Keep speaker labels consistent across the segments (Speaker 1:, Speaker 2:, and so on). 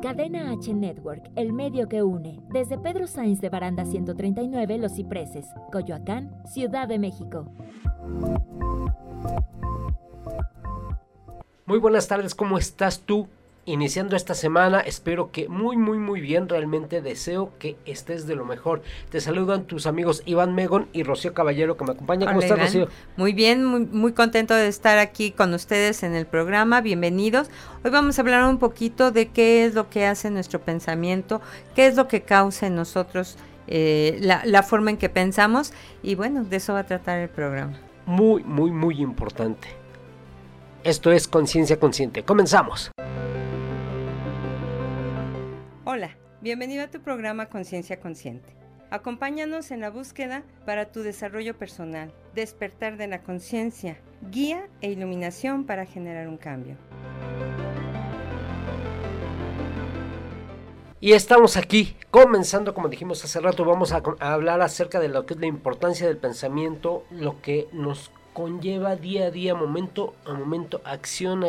Speaker 1: Cadena H Network, el medio que une. Desde Pedro Sainz de Baranda 139, Los Cipreses, Coyoacán, Ciudad de México.
Speaker 2: Muy buenas tardes, ¿cómo estás tú? Iniciando esta semana. Espero que muy, muy, muy bien. Realmente deseo que estés de lo mejor. Te saludan tus amigos Iván Megon y Rocío Caballero que me acompaña. ¿Cómo estás, Rocío?
Speaker 3: Muy bien, muy, muy contento de estar aquí con ustedes en el programa. Bienvenidos. Hoy vamos a hablar un poquito de qué es lo que hace nuestro pensamiento, qué es lo que causa en nosotros eh, la, la forma en que pensamos. Y bueno, de eso va a tratar el programa.
Speaker 2: Muy, muy, muy importante. Esto es Conciencia Consciente. Comenzamos.
Speaker 3: Hola, bienvenido a tu programa Conciencia Consciente. Acompáñanos en la búsqueda para tu desarrollo personal, despertar de la conciencia, guía e iluminación para generar un cambio.
Speaker 2: Y estamos aquí, comenzando, como dijimos hace rato, vamos a, hablar acerca de lo que es la importancia del pensamiento, lo que nos conlleva día a día, momento a momento, acción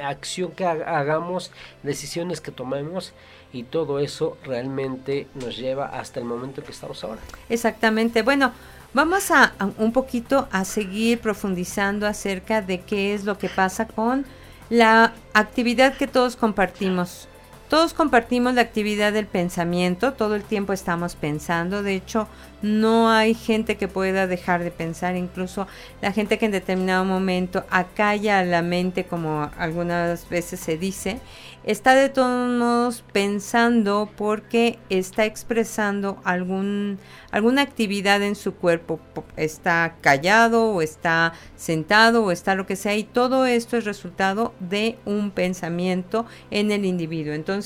Speaker 2: acción que hagamos, decisiones que tomemos y todo eso realmente nos lleva hasta el momento que estamos ahora.
Speaker 3: Exactamente. Bueno, vamos a, un poquito a seguir profundizando acerca de qué es lo que pasa con la actividad que todos compartimos. Todos compartimos la actividad del pensamiento, todo el tiempo estamos pensando, de hecho no hay gente que pueda dejar de pensar, incluso la gente que en determinado momento acalla la mente, como algunas veces se dice, está de todos modos pensando porque está expresando algún, alguna actividad en su cuerpo. Está callado o está sentado o está lo que sea y todo esto es resultado de un pensamiento en el individuo. Entonces,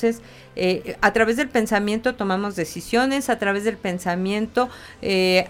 Speaker 3: eh, a través del pensamiento tomamos decisiones, a través del pensamiento eh,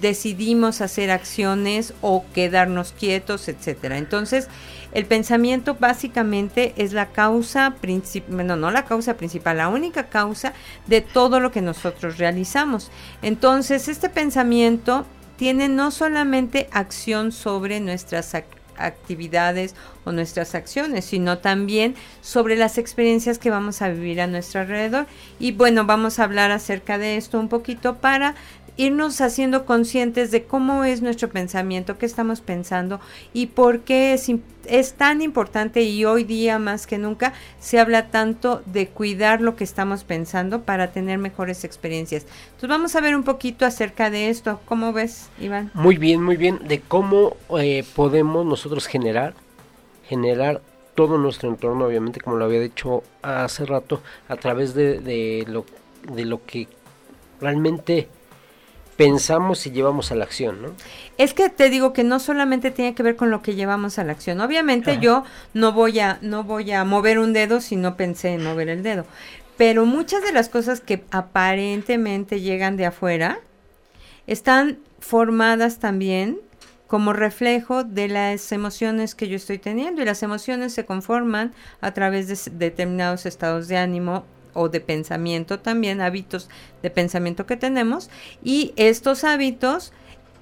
Speaker 3: decidimos hacer acciones o quedarnos quietos, etcétera. Entonces, el pensamiento básicamente es la causa principal, no, no la causa principal, la única causa de todo lo que nosotros realizamos. Entonces, este pensamiento tiene no solamente acción sobre nuestras actividades o nuestras acciones, sino también sobre las experiencias que vamos a vivir a nuestro alrededor. Y bueno, vamos a hablar acerca de esto un poquito para irnos haciendo conscientes de cómo es nuestro pensamiento, qué estamos pensando y por qué es, es, tan importante y hoy día más que nunca se habla tanto de cuidar lo que estamos pensando para tener mejores experiencias. Entonces vamos a ver un poquito acerca de esto. ¿Cómo ves, Iván?
Speaker 2: Muy bien, muy bien. De cómo eh, podemos nosotros generar, generar todo nuestro entorno, obviamente, como lo había dicho hace rato, a través de, de lo, de lo que realmente pensamos y llevamos a la acción, ¿no?
Speaker 3: Es que te digo que no solamente tiene que ver con lo que llevamos a la acción. Obviamente yo no voy a no voy a mover un dedo si no pensé en mover el dedo. Pero muchas de las cosas que aparentemente llegan de afuera están formadas también como reflejo de las emociones que yo estoy teniendo y las emociones se conforman a través de determinados estados de ánimo o de pensamiento también, hábitos de pensamiento que tenemos y estos hábitos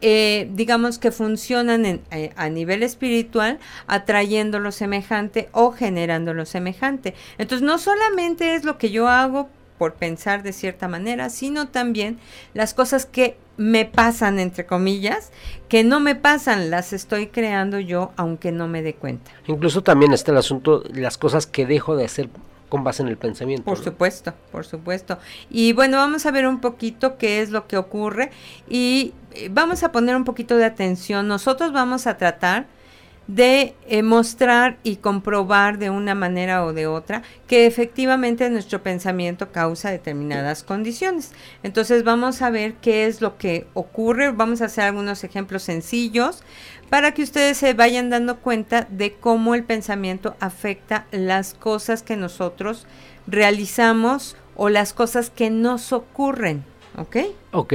Speaker 3: eh, digamos que funcionan eh, a nivel espiritual atrayendo lo semejante o generando lo semejante. Entonces no solamente es lo que yo hago por pensar de cierta manera, sino también las cosas que me pasan, entre comillas, que no me pasan, las estoy creando yo aunque no me dé cuenta.
Speaker 2: Incluso también está el asunto, las cosas que dejo de hacer con base en el pensamiento.
Speaker 3: Por supuesto, por supuesto. Y bueno, vamos a ver un poquito qué es lo que ocurre y eh, vamos a poner un poquito de atención. Nosotros vamos a tratar de eh, mostrar y comprobar de una manera o de otra que efectivamente nuestro pensamiento causa determinadas condiciones. Entonces vamos a ver qué es lo que ocurre, vamos a hacer algunos ejemplos sencillos para que ustedes se vayan dando cuenta de cómo el pensamiento afecta las cosas que nosotros realizamos o las cosas que nos ocurren. ¿Ok?
Speaker 2: Ok.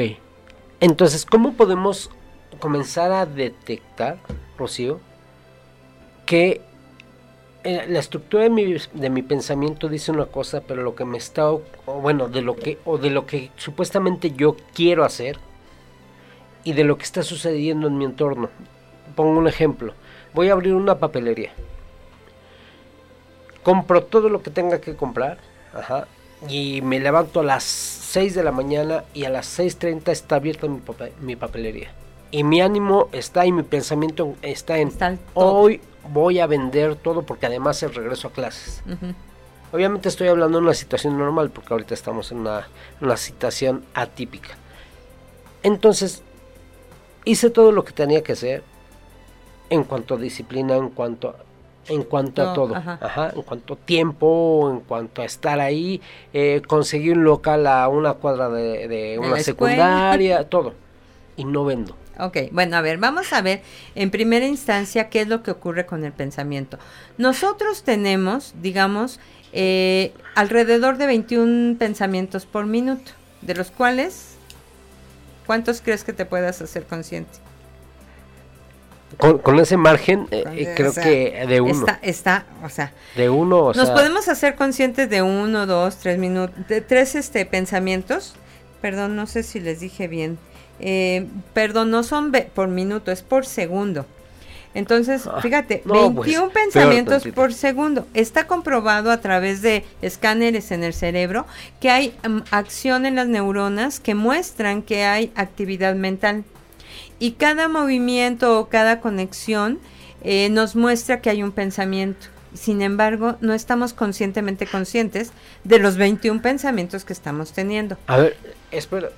Speaker 2: Entonces, ¿cómo podemos comenzar a detectar, Rocío, que eh, la estructura de mi, de mi, pensamiento dice una cosa, pero lo que me está, o bueno, de lo que, o de lo que supuestamente yo quiero hacer y de lo que está sucediendo en mi entorno pongo un ejemplo. Voy a abrir una papelería. Compro todo lo que tenga que comprar Ajá. Y me levanto a las 6 de la mañana y a las 6.30 está abierta mi, papel- mi papelería. Y mi ánimo está y mi pensamiento está en
Speaker 3: Está
Speaker 2: hoy voy a vender todo porque además es regreso a clases. Obviamente estoy hablando de una situación normal porque ahorita estamos en una, una situación atípica. Entonces, hice todo lo que tenía que hacer en cuanto a disciplina, en cuanto, en cuanto
Speaker 3: No,
Speaker 2: a todo.
Speaker 3: ajá.
Speaker 2: Ajá, en cuanto a tiempo, en cuanto a estar ahí. eh, conseguí un local a una cuadra de, de una
Speaker 3: escuela.
Speaker 2: secundaria, todo. Y no vendo.
Speaker 3: Ok, bueno, a ver, vamos a ver en primera instancia qué es lo que ocurre con el pensamiento. Nosotros tenemos, digamos, eh, alrededor de 21 pensamientos por minuto, de los cuales, ¿cuántos crees que te puedas hacer consciente?
Speaker 2: Con, con ese margen, eh,
Speaker 3: Con-
Speaker 2: eh,
Speaker 3: o
Speaker 2: creo
Speaker 3: sea,
Speaker 2: que de uno.
Speaker 3: Está, está, o sea,
Speaker 2: de uno, o
Speaker 3: nos
Speaker 2: sea,
Speaker 3: podemos hacer conscientes de uno, dos, tres minutos, de tres este, pensamientos. Perdón, no sé si les dije bien. Eh, perdón, no son por minuto, es por segundo. Entonces,
Speaker 2: Ah,
Speaker 3: fíjate,
Speaker 2: no, pues,
Speaker 3: 21
Speaker 2: peor
Speaker 3: pensamientos por segundo. Está comprobado a través de escáneres en el cerebro que hay mm, acción en las neuronas que muestran que hay actividad mental. Y cada movimiento o cada conexión eh, nos muestra que hay un pensamiento. Sin embargo, no estamos conscientemente conscientes de los 21 pensamientos que estamos teniendo.
Speaker 2: A ver, espera,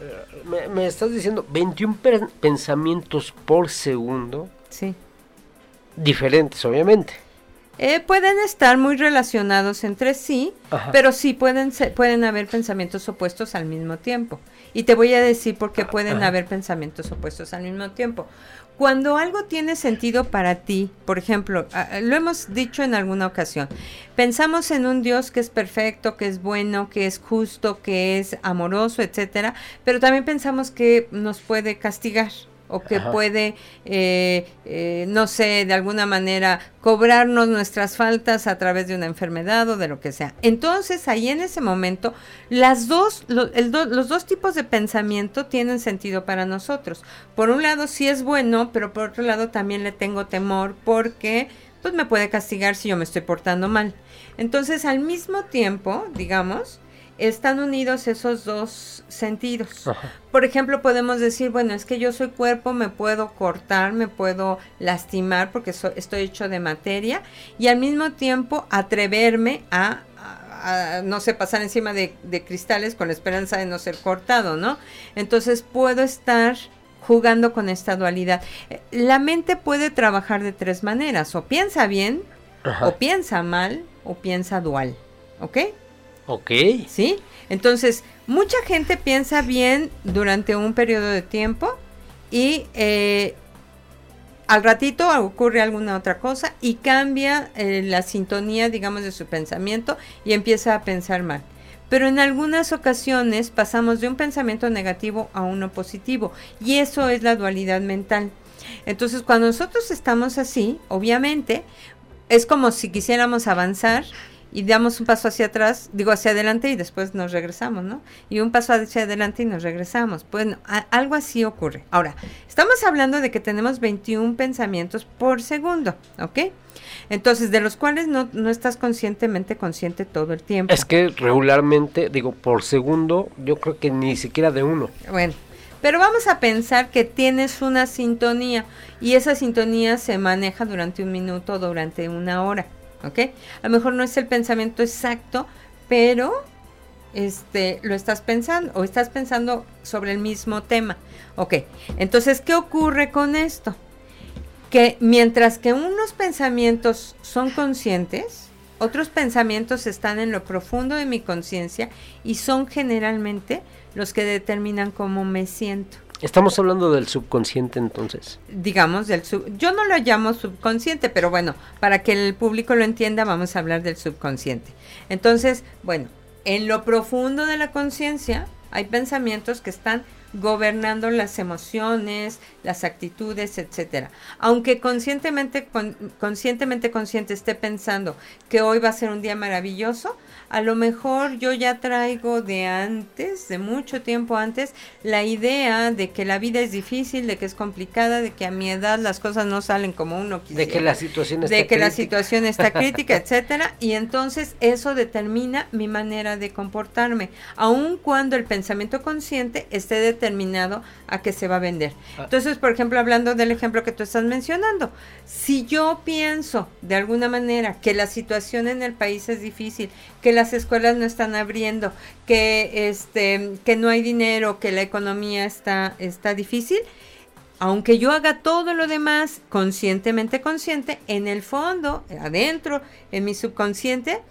Speaker 2: me, me estás diciendo 21 per- pensamientos por segundo,
Speaker 3: Sí.
Speaker 2: diferentes obviamente.
Speaker 3: Eh, pueden estar muy relacionados entre sí,
Speaker 2: Ajá.
Speaker 3: pero sí pueden, ser- pueden haber pensamientos opuestos al mismo tiempo. Y te voy a decir por qué pueden
Speaker 2: Ajá.
Speaker 3: haber pensamientos opuestos al mismo tiempo. Cuando algo tiene sentido para ti, por ejemplo, lo hemos dicho en alguna ocasión, pensamos en un Dios que es perfecto, que es bueno, que es justo, que es amoroso, etcétera, pero también pensamos que nos puede castigar o que
Speaker 2: Ajá.
Speaker 3: puede, eh, eh, no sé, de alguna manera cobrarnos nuestras faltas a través de una enfermedad o de lo que sea. Entonces, ahí en ese momento, las dos, lo- el do- los dos tipos de pensamiento tienen sentido para nosotros. Por un lado, sí es bueno, pero por otro lado también le tengo temor porque pues me puede castigar si yo me estoy portando mal. Entonces, al mismo tiempo, digamos, están unidos esos dos sentidos.
Speaker 2: Ajá.
Speaker 3: Por ejemplo, podemos decir, bueno, es que yo soy cuerpo, me puedo cortar, me puedo lastimar porque so- estoy hecho de materia y al mismo tiempo atreverme a, a- a, no sé, pasar encima de, de cristales con la esperanza de no ser cortado, ¿no? Entonces puedo estar jugando con esta dualidad. Eh, La mente puede trabajar de tres maneras, o piensa bien,
Speaker 2: Ajá.
Speaker 3: o piensa mal, o piensa dual, ¿ok?
Speaker 2: Ok.
Speaker 3: ¿Sí? Entonces, mucha gente piensa bien durante un periodo de tiempo y eh, al ratito ocurre alguna otra cosa y cambia eh, la sintonía, digamos, de su pensamiento y empieza a pensar mal. Pero en algunas ocasiones pasamos de un pensamiento negativo a uno positivo y eso es la dualidad mental. Entonces, cuando nosotros estamos así, obviamente, es como si quisiéramos avanzar y damos un paso hacia atrás, digo hacia adelante y después nos regresamos, ¿no? Y un paso hacia adelante y nos regresamos. Bueno, a- algo así ocurre. Ahora, estamos hablando de que tenemos 21 pensamientos por segundo, ¿ok? Entonces, de los cuales no, no estás conscientemente consciente todo el tiempo.
Speaker 2: Es que regularmente, digo, por segundo, yo creo que ni siquiera de uno.
Speaker 3: Bueno, pero vamos a pensar que tienes una sintonía y esa sintonía se maneja durante un minuto o durante una hora, ¿ok? A lo mejor no es el pensamiento exacto, pero este lo estás pensando o estás pensando sobre el mismo tema. Ok, entonces, ¿qué ocurre con esto? Que mientras que unos pensamientos son conscientes, otros pensamientos están en lo profundo de mi conciencia y son generalmente los que determinan cómo me siento.
Speaker 2: Estamos hablando del subconsciente entonces.
Speaker 3: Digamos, del sub yo no lo llamo subconsciente, pero bueno, para que el público lo entienda, vamos a hablar del subconsciente. Entonces, bueno, en lo profundo de la conciencia hay pensamientos que están gobernando las emociones, las actitudes, etcétera. Aunque conscientemente, conscientemente consciente esté pensando que hoy va a ser un día maravilloso, a lo mejor yo ya traigo de antes, de mucho tiempo antes, la idea de que la vida es difícil, de que es complicada, de que a mi edad las cosas no salen como uno quisiera.
Speaker 2: De que la situación está
Speaker 3: De que la situación está crítica, etcétera, y entonces eso determina mi manera de comportarme, aun cuando el pensamiento consciente esté determinado a que se va a vender. Ah. Entonces, por ejemplo, hablando del ejemplo que tú estás mencionando, si yo pienso de alguna manera que la situación en el país es difícil, que las escuelas no están abriendo, que este que no hay dinero, que la economía está está difícil, aunque yo haga todo lo demás conscientemente consciente, en el fondo, adentro, en mi subconsciente,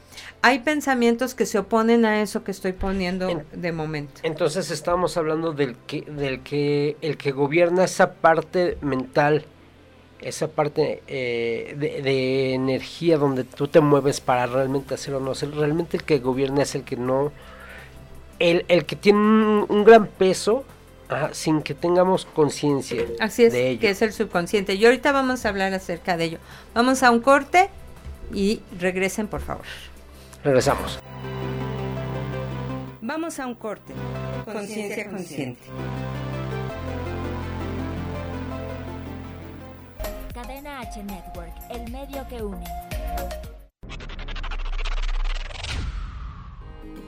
Speaker 3: hay pensamientos que se oponen a eso que estoy poniendo de momento.
Speaker 2: Entonces estamos hablando del que, del que el que gobierna esa parte mental, esa parte eh, de, energía donde tú te mueves para realmente hacer o no hacer. Realmente el que gobierna es el que no, el, el que tiene un, gran peso sin que tengamos conciencia.
Speaker 3: Así es, que es el subconsciente. Y ahorita vamos a hablar acerca de ello. Vamos a un corte y regresen, por favor.
Speaker 2: Regresamos.
Speaker 3: Vamos a un corte. Conciencia consciente.
Speaker 1: Cadena H Network, el medio que une.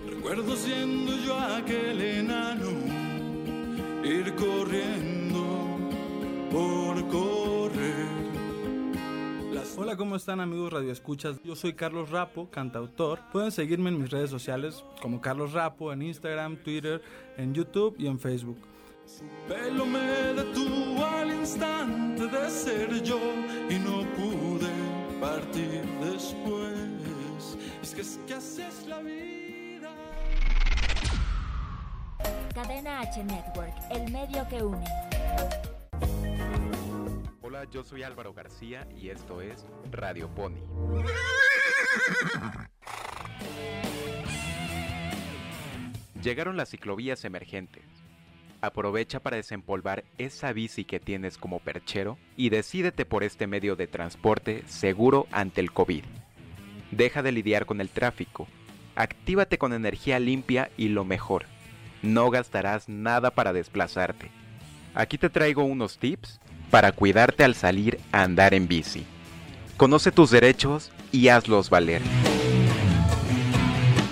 Speaker 4: Recuerdo siendo yo aquel enano, ir corriendo por correr
Speaker 5: Hola, ¿cómo están amigos Radio Escuchas? Yo soy Carlos Rapo, cantautor. Pueden seguirme en mis redes sociales como Carlos Rapo en Instagram, Twitter, en YouTube y en Facebook.
Speaker 4: Su pelo me detuvo al instante de ser yo y no pude partir después. Es que es que así es la vida.
Speaker 1: Cadena H Network, el medio que une.
Speaker 6: Hola, yo soy Álvaro García y esto es Radio Pony. Llegaron las ciclovías emergentes. Aprovecha para desempolvar esa bici que tienes como perchero y decídete por este medio de transporte seguro ante el COVID. Deja de lidiar con el tráfico. Actívate con energía limpia y lo mejor. No gastarás nada para desplazarte. Aquí te traigo unos tips para cuidarte al salir a andar en bici. Conoce tus derechos y hazlos valer.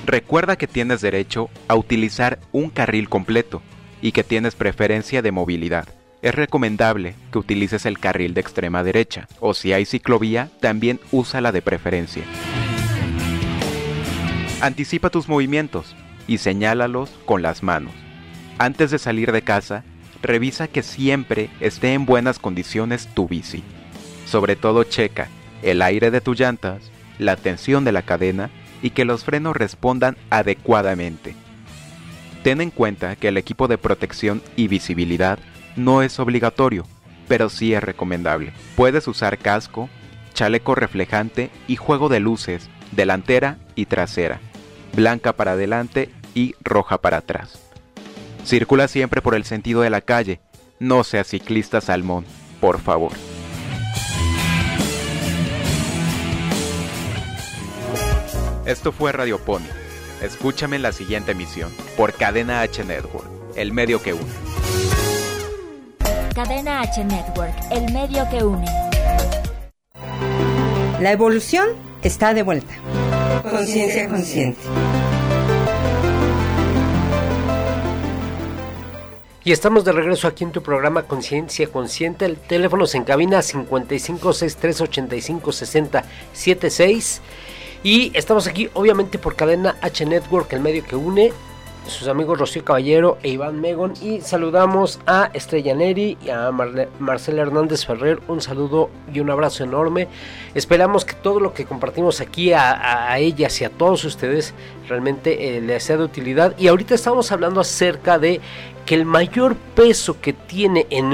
Speaker 6: Recuerda que tienes derecho a utilizar un carril completo y que tienes preferencia de movilidad. Es recomendable que utilices el carril de extrema derecha o si hay ciclovía, también usa la de preferencia. Anticipa tus movimientos y señálalos con las manos. Antes de salir de casa, revisa que siempre esté en buenas condiciones tu bici. Sobre todo checa el aire de tus llantas, la tensión de la cadena y que los frenos respondan adecuadamente. Ten en cuenta que el equipo de protección y visibilidad no es obligatorio, pero sí es recomendable. Puedes usar casco, chaleco reflejante y juego de luces delantera y trasera, blanca para adelante y roja para atrás. Circula siempre por el sentido de la calle. No sea ciclista salmón, por favor. Esto fue Radio Pony. Escúchame en la siguiente emisión por Cadena H Network, el medio que une.
Speaker 1: Cadena H Network, el medio que une.
Speaker 3: La evolución está de vuelta. Conciencia consciente.
Speaker 2: Y estamos de regreso aquí en tu programa Conciencia Consciente. El teléfono se encabina 5563856076. Y estamos aquí, obviamente, por cadena H Network, el medio que une sus amigos Rocío Caballero e Iván Megon. Y saludamos a Estrella Neri y a Marcela Hernández Ferrer. Un saludo y un abrazo enorme. Esperamos que todo lo que compartimos aquí a, ellas y a todos ustedes realmente eh, les sea de utilidad. Y ahorita estamos hablando acerca de que el mayor peso que tiene en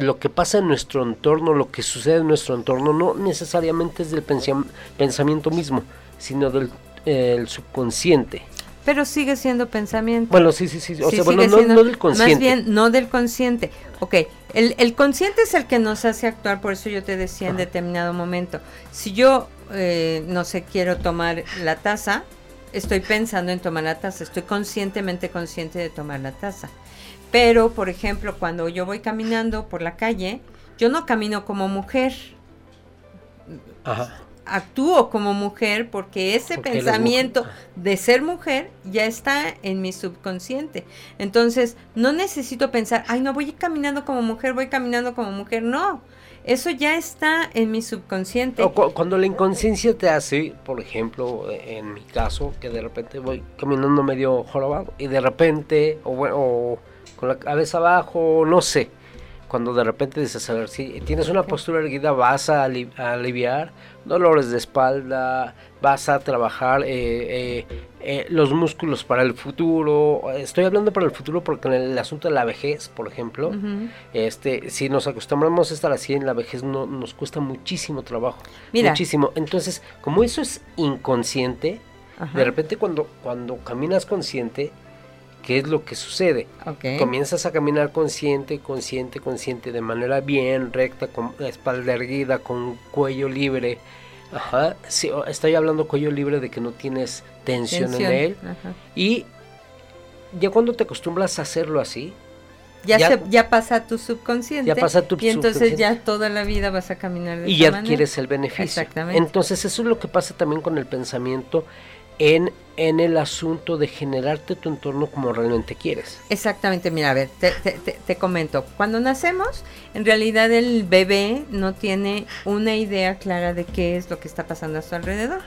Speaker 2: lo que pasa en nuestro entorno, lo que sucede en nuestro entorno, no necesariamente es del pensamiento mismo, sino del subconsciente.
Speaker 3: pero sigue siendo pensamiento.
Speaker 2: Bueno, sí, sí, sí. O
Speaker 3: Sí,
Speaker 2: sea, bueno,
Speaker 3: sigue
Speaker 2: no,
Speaker 3: siendo-
Speaker 2: no del consciente.
Speaker 3: Más bien, no del consciente. Ok, el, el consciente es el que nos hace actuar, por eso yo te decía en determinado momento, si yo, eh, no sé, quiero tomar la taza, estoy pensando en tomar la taza, estoy conscientemente consciente de tomar la taza. Pero, por ejemplo, cuando yo voy caminando por la calle, yo no camino como mujer,
Speaker 2: Ajá.
Speaker 3: actúo como mujer porque ese
Speaker 2: Porque
Speaker 3: pensamiento de ser mujer ya está en mi subconsciente. Entonces, no necesito pensar, ay, no voy caminando como mujer, voy caminando como mujer. No, eso ya está en mi subconsciente.
Speaker 2: O cu- cuando la inconsciencia te hace, por ejemplo, en mi caso, que de repente voy caminando medio jorobado y de repente, o, bueno, o con la cabeza abajo, no sé, cuando de repente dices, a ver, si tienes una postura erguida, vas a, ali- a aliviar dolores de espalda, vas a trabajar eh, eh, eh, los músculos para el futuro. Estoy hablando para el futuro porque en el asunto de la vejez, por ejemplo, este, si nos acostumbramos a estar así en la vejez, no, nos cuesta muchísimo trabajo.
Speaker 3: Mira.
Speaker 2: Muchísimo. Entonces, como eso es inconsciente,
Speaker 3: Ajá.
Speaker 2: de repente cuando, cuando caminas consciente, ¿qué es lo que sucede?
Speaker 3: Ok.
Speaker 2: Comienzas a caminar consciente, consciente, consciente, de manera bien recta, con espalda erguida, con cuello libre. Ajá, sí, estoy hablando cuello libre de que no tienes tensión,
Speaker 3: Tensión.
Speaker 2: en él.
Speaker 3: Ajá.
Speaker 2: Y ya cuando te acostumbras a hacerlo así,
Speaker 3: Ya,
Speaker 2: Ya-
Speaker 3: se- ya pasa tu subconsciente.
Speaker 2: Ya pasa tu
Speaker 3: Y entonces ya toda la vida vas a caminar de
Speaker 2: y ya
Speaker 3: manera.
Speaker 2: adquieres el beneficio.
Speaker 3: Exactamente.
Speaker 2: Entonces eso es lo que pasa también con el pensamiento en, en el asunto de generarte tu entorno como realmente quieres.
Speaker 3: Exactamente, mira, a ver, te, te- te- te comento. Cuando nacemos, en realidad el bebé no tiene una idea clara de qué es lo que está pasando a su alrededor.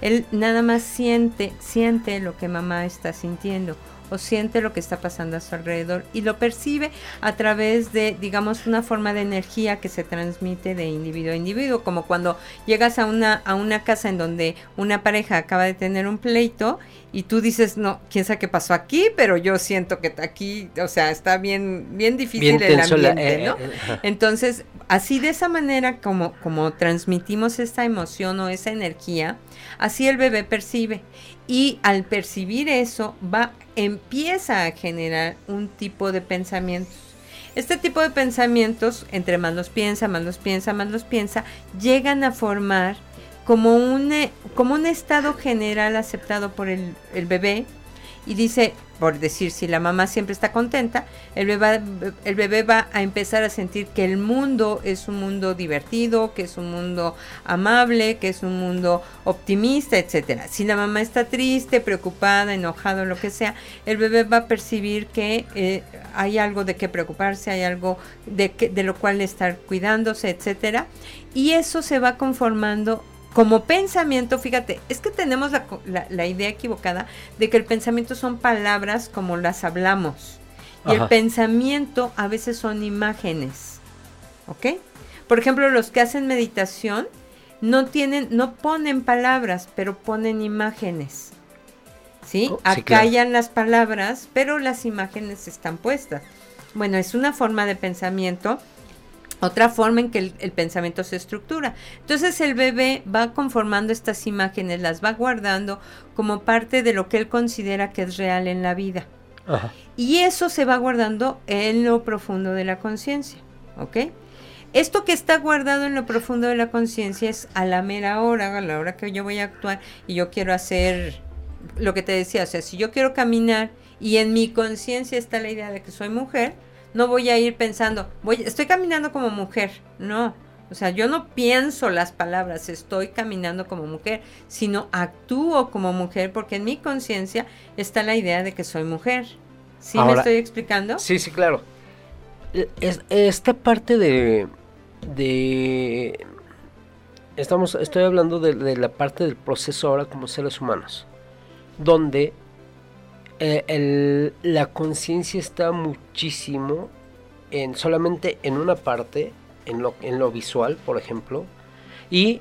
Speaker 3: Él nada más siente, siente lo que mamá está sintiendo o siente lo que está pasando a su alrededor y lo percibe a través de, digamos, una forma de energía que se transmite de individuo a individuo, como cuando llegas a una, a una casa en donde una pareja acaba de tener un pleito y tú dices, no, quién sabe qué pasó aquí, pero yo siento que aquí, o sea, está bien, bien difícil
Speaker 2: Bien
Speaker 3: el
Speaker 2: la-
Speaker 3: ambiente,
Speaker 2: eh,
Speaker 3: ¿no?
Speaker 2: eh.
Speaker 3: Entonces, así de esa manera como, como transmitimos esta emoción o esa energía, así el bebé percibe. Y al percibir eso, va, empieza a generar un tipo de pensamientos. Este tipo de pensamientos, entre más los piensa, más los piensa, más los piensa, llegan a formar como un, eh, como un estado general aceptado por el, el bebé y dice, por decir, si la mamá siempre está contenta, el bebé, el bebé va a empezar a sentir que el mundo es un mundo divertido, que es un mundo amable, que es un mundo optimista, etcétera. Si la mamá está triste, preocupada, enojado, lo que sea, el bebé va a percibir que eh, hay algo de qué preocuparse, hay algo de, que, de lo cual estar cuidándose, etcétera. Y eso se va conformando como pensamiento, fíjate, es que tenemos la, co- la- la idea equivocada de que el pensamiento son palabras como las hablamos. Y el pensamiento a veces son imágenes. ¿Ok? Por ejemplo, los que hacen meditación no tienen, no ponen palabras, pero ponen imágenes. ¿Sí?
Speaker 2: Oh, sí, claro.
Speaker 3: Acallan las palabras, pero las imágenes están puestas. Bueno, es una forma de pensamiento otra forma en que el, el pensamiento se estructura. Entonces el bebé va conformando estas imágenes, las va guardando como parte de lo que él considera que es real en la vida.
Speaker 2: Ajá.
Speaker 3: Y eso se va guardando en lo profundo de la conciencia. ¿Ok? Esto que está guardado en lo profundo de la conciencia es a la mera hora, a la hora que yo voy a actuar y yo quiero hacer lo que te decía. O sea, si yo quiero caminar y en mi conciencia está la idea de que soy mujer, no voy a ir pensando, voy, estoy caminando como mujer. No. O sea, yo no pienso las palabras, estoy caminando como mujer, sino actúo como mujer porque en mi conciencia está la idea de que soy mujer. ¿Sí me estoy explicando?
Speaker 2: Sí, sí, claro. Es- esta parte de, de estamos, estoy hablando de, de la parte del proceso ahora como seres humanos, donde eh, la conciencia está muchísimo en solamente en una parte, en lo, en lo visual, por ejemplo, y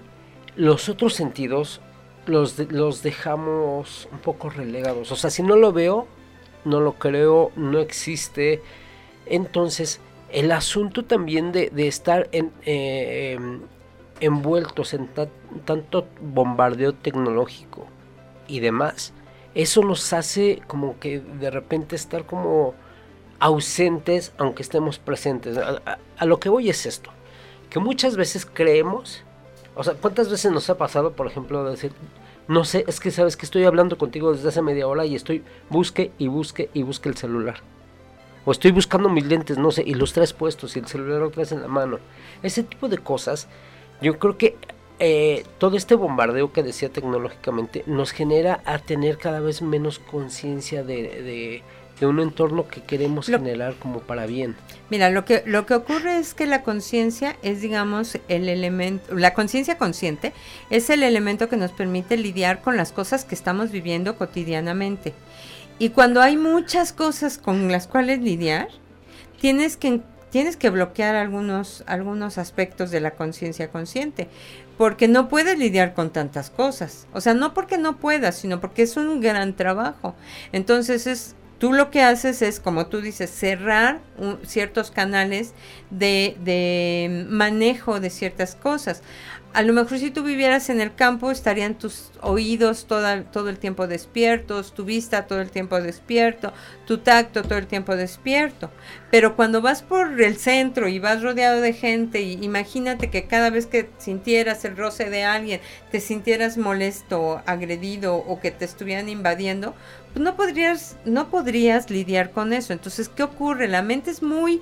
Speaker 2: los otros sentidos los, los dejamos un poco relegados. O sea, si no lo veo, no lo creo, no existe. Entonces, el asunto también de, de estar eh, envueltos en ta- tanto bombardeo tecnológico y demás, eso nos hace como que de repente estar como ausentes aunque estemos presentes. A, a- lo que voy es esto, que muchas veces creemos, o sea, ¿cuántas veces nos ha pasado, por ejemplo, de decir, no sé, es que sabes que estoy hablando contigo desde hace media hora y estoy busque y busque y busque el celular? O estoy buscando mis lentes, no sé, y los tres puestos y el celular otra vez en la mano. Ese tipo de cosas, yo creo que eh, todo este bombardeo que decía tecnológicamente nos genera a tener cada vez menos conciencia de, de- de un entorno que queremos
Speaker 3: Lo-
Speaker 2: generar como para bien.
Speaker 3: Mira, lo que, lo que ocurre es que la conciencia es, digamos, el elemento, la conciencia consciente es el elemento que nos permite lidiar con las cosas que estamos viviendo cotidianamente. Y cuando hay muchas cosas con las cuales lidiar, tienes que, tienes que bloquear algunos, algunos aspectos de la conciencia consciente, porque no puedes lidiar con tantas cosas. O sea, no porque no puedas, sino porque es un gran trabajo. Entonces es tú lo que haces es, como tú dices, cerrar ciertos canales de manejo de ciertas cosas. A lo mejor si tú vivieras en el campo estarían tus oídos todo el tiempo despiertos, tu vista todo el tiempo despierto, tu tacto todo el tiempo despierto. Pero cuando vas por el centro y vas rodeado de gente, y imagínate que cada vez que sintieras el roce de alguien, te sintieras molesto, agredido o que te estuvieran invadiendo, pues no podrías, no podrías lidiar con eso. Entonces, ¿qué ocurre? La mente es muy,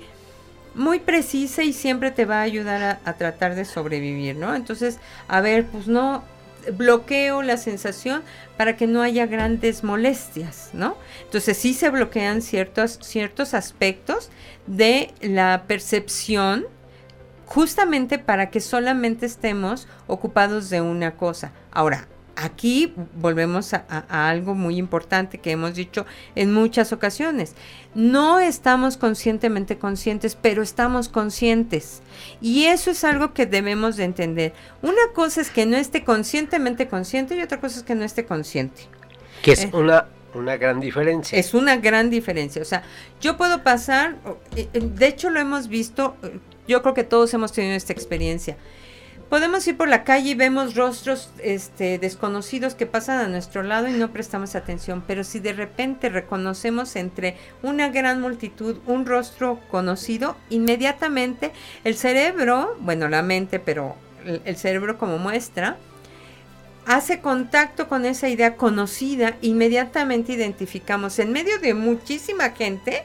Speaker 3: muy precisa y siempre te va a ayudar a, tratar de sobrevivir, ¿no? Entonces, a ver, pues no bloqueo la sensación para que no haya grandes molestias, ¿no? Entonces sí se bloquean ciertos, ciertos aspectos de la percepción justamente para que solamente estemos ocupados de una cosa. Ahora, aquí volvemos a, a- a algo muy importante que hemos dicho en muchas ocasiones. No estamos conscientemente conscientes, pero estamos conscientes. Y eso es algo que debemos de entender. Una cosa es que no esté conscientemente consciente y otra cosa es que no esté consciente.
Speaker 2: Que es
Speaker 3: Eh.
Speaker 2: una, una gran diferencia.
Speaker 3: Es una gran diferencia. O sea, yo puedo pasar, eh, eh, de hecho lo hemos visto, yo creo que todos hemos tenido esta experiencia. Podemos ir por la calle y vemos rostros este, desconocidos que pasan a nuestro lado y no prestamos atención, pero si de repente reconocemos entre una gran multitud un rostro conocido, inmediatamente el cerebro, bueno, la mente, pero el, cerebro como muestra, hace contacto con esa idea conocida, inmediatamente identificamos en medio de muchísima gente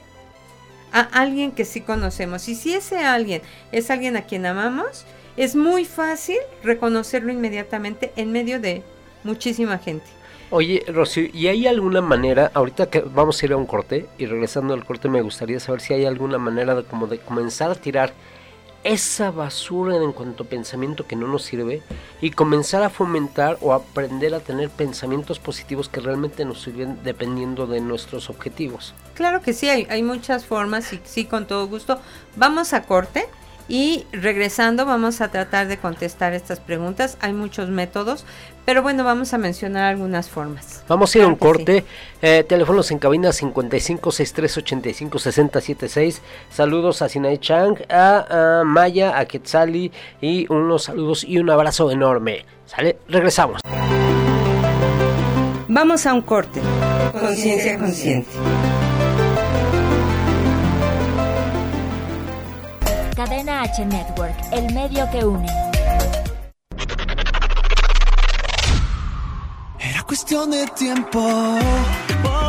Speaker 3: a alguien que sí conocemos. Y si ese alguien es alguien a quien amamos, es muy fácil reconocerlo inmediatamente en medio de muchísima gente.
Speaker 2: Oye, Rocío, ¿y hay alguna manera, ahorita que vamos a ir a un corte, y regresando al corte me gustaría saber si hay alguna manera de como de comenzar a tirar esa basura en cuanto a pensamiento que no nos sirve y comenzar a fomentar o aprender a tener pensamientos positivos que realmente nos sirven dependiendo de nuestros objetivos.
Speaker 3: Claro que sí, hay, hay muchas formas y sí, con todo gusto. Vamos a corte y regresando vamos a tratar de contestar estas preguntas. Hay muchos métodos, pero bueno, vamos a mencionar algunas formas.
Speaker 2: Vamos a ir a un corte. Eh, teléfonos en cabina 55 63 85 60 76. Saludos a Sinaí Chang, a, a Maya, a Quetzali y unos saludos y un abrazo enorme. ¿Sale? Regresamos.
Speaker 3: Vamos a un corte. Conciencia consciente.
Speaker 1: Cadena H Network, el medio que une.
Speaker 4: Era cuestión de tiempo. Oh,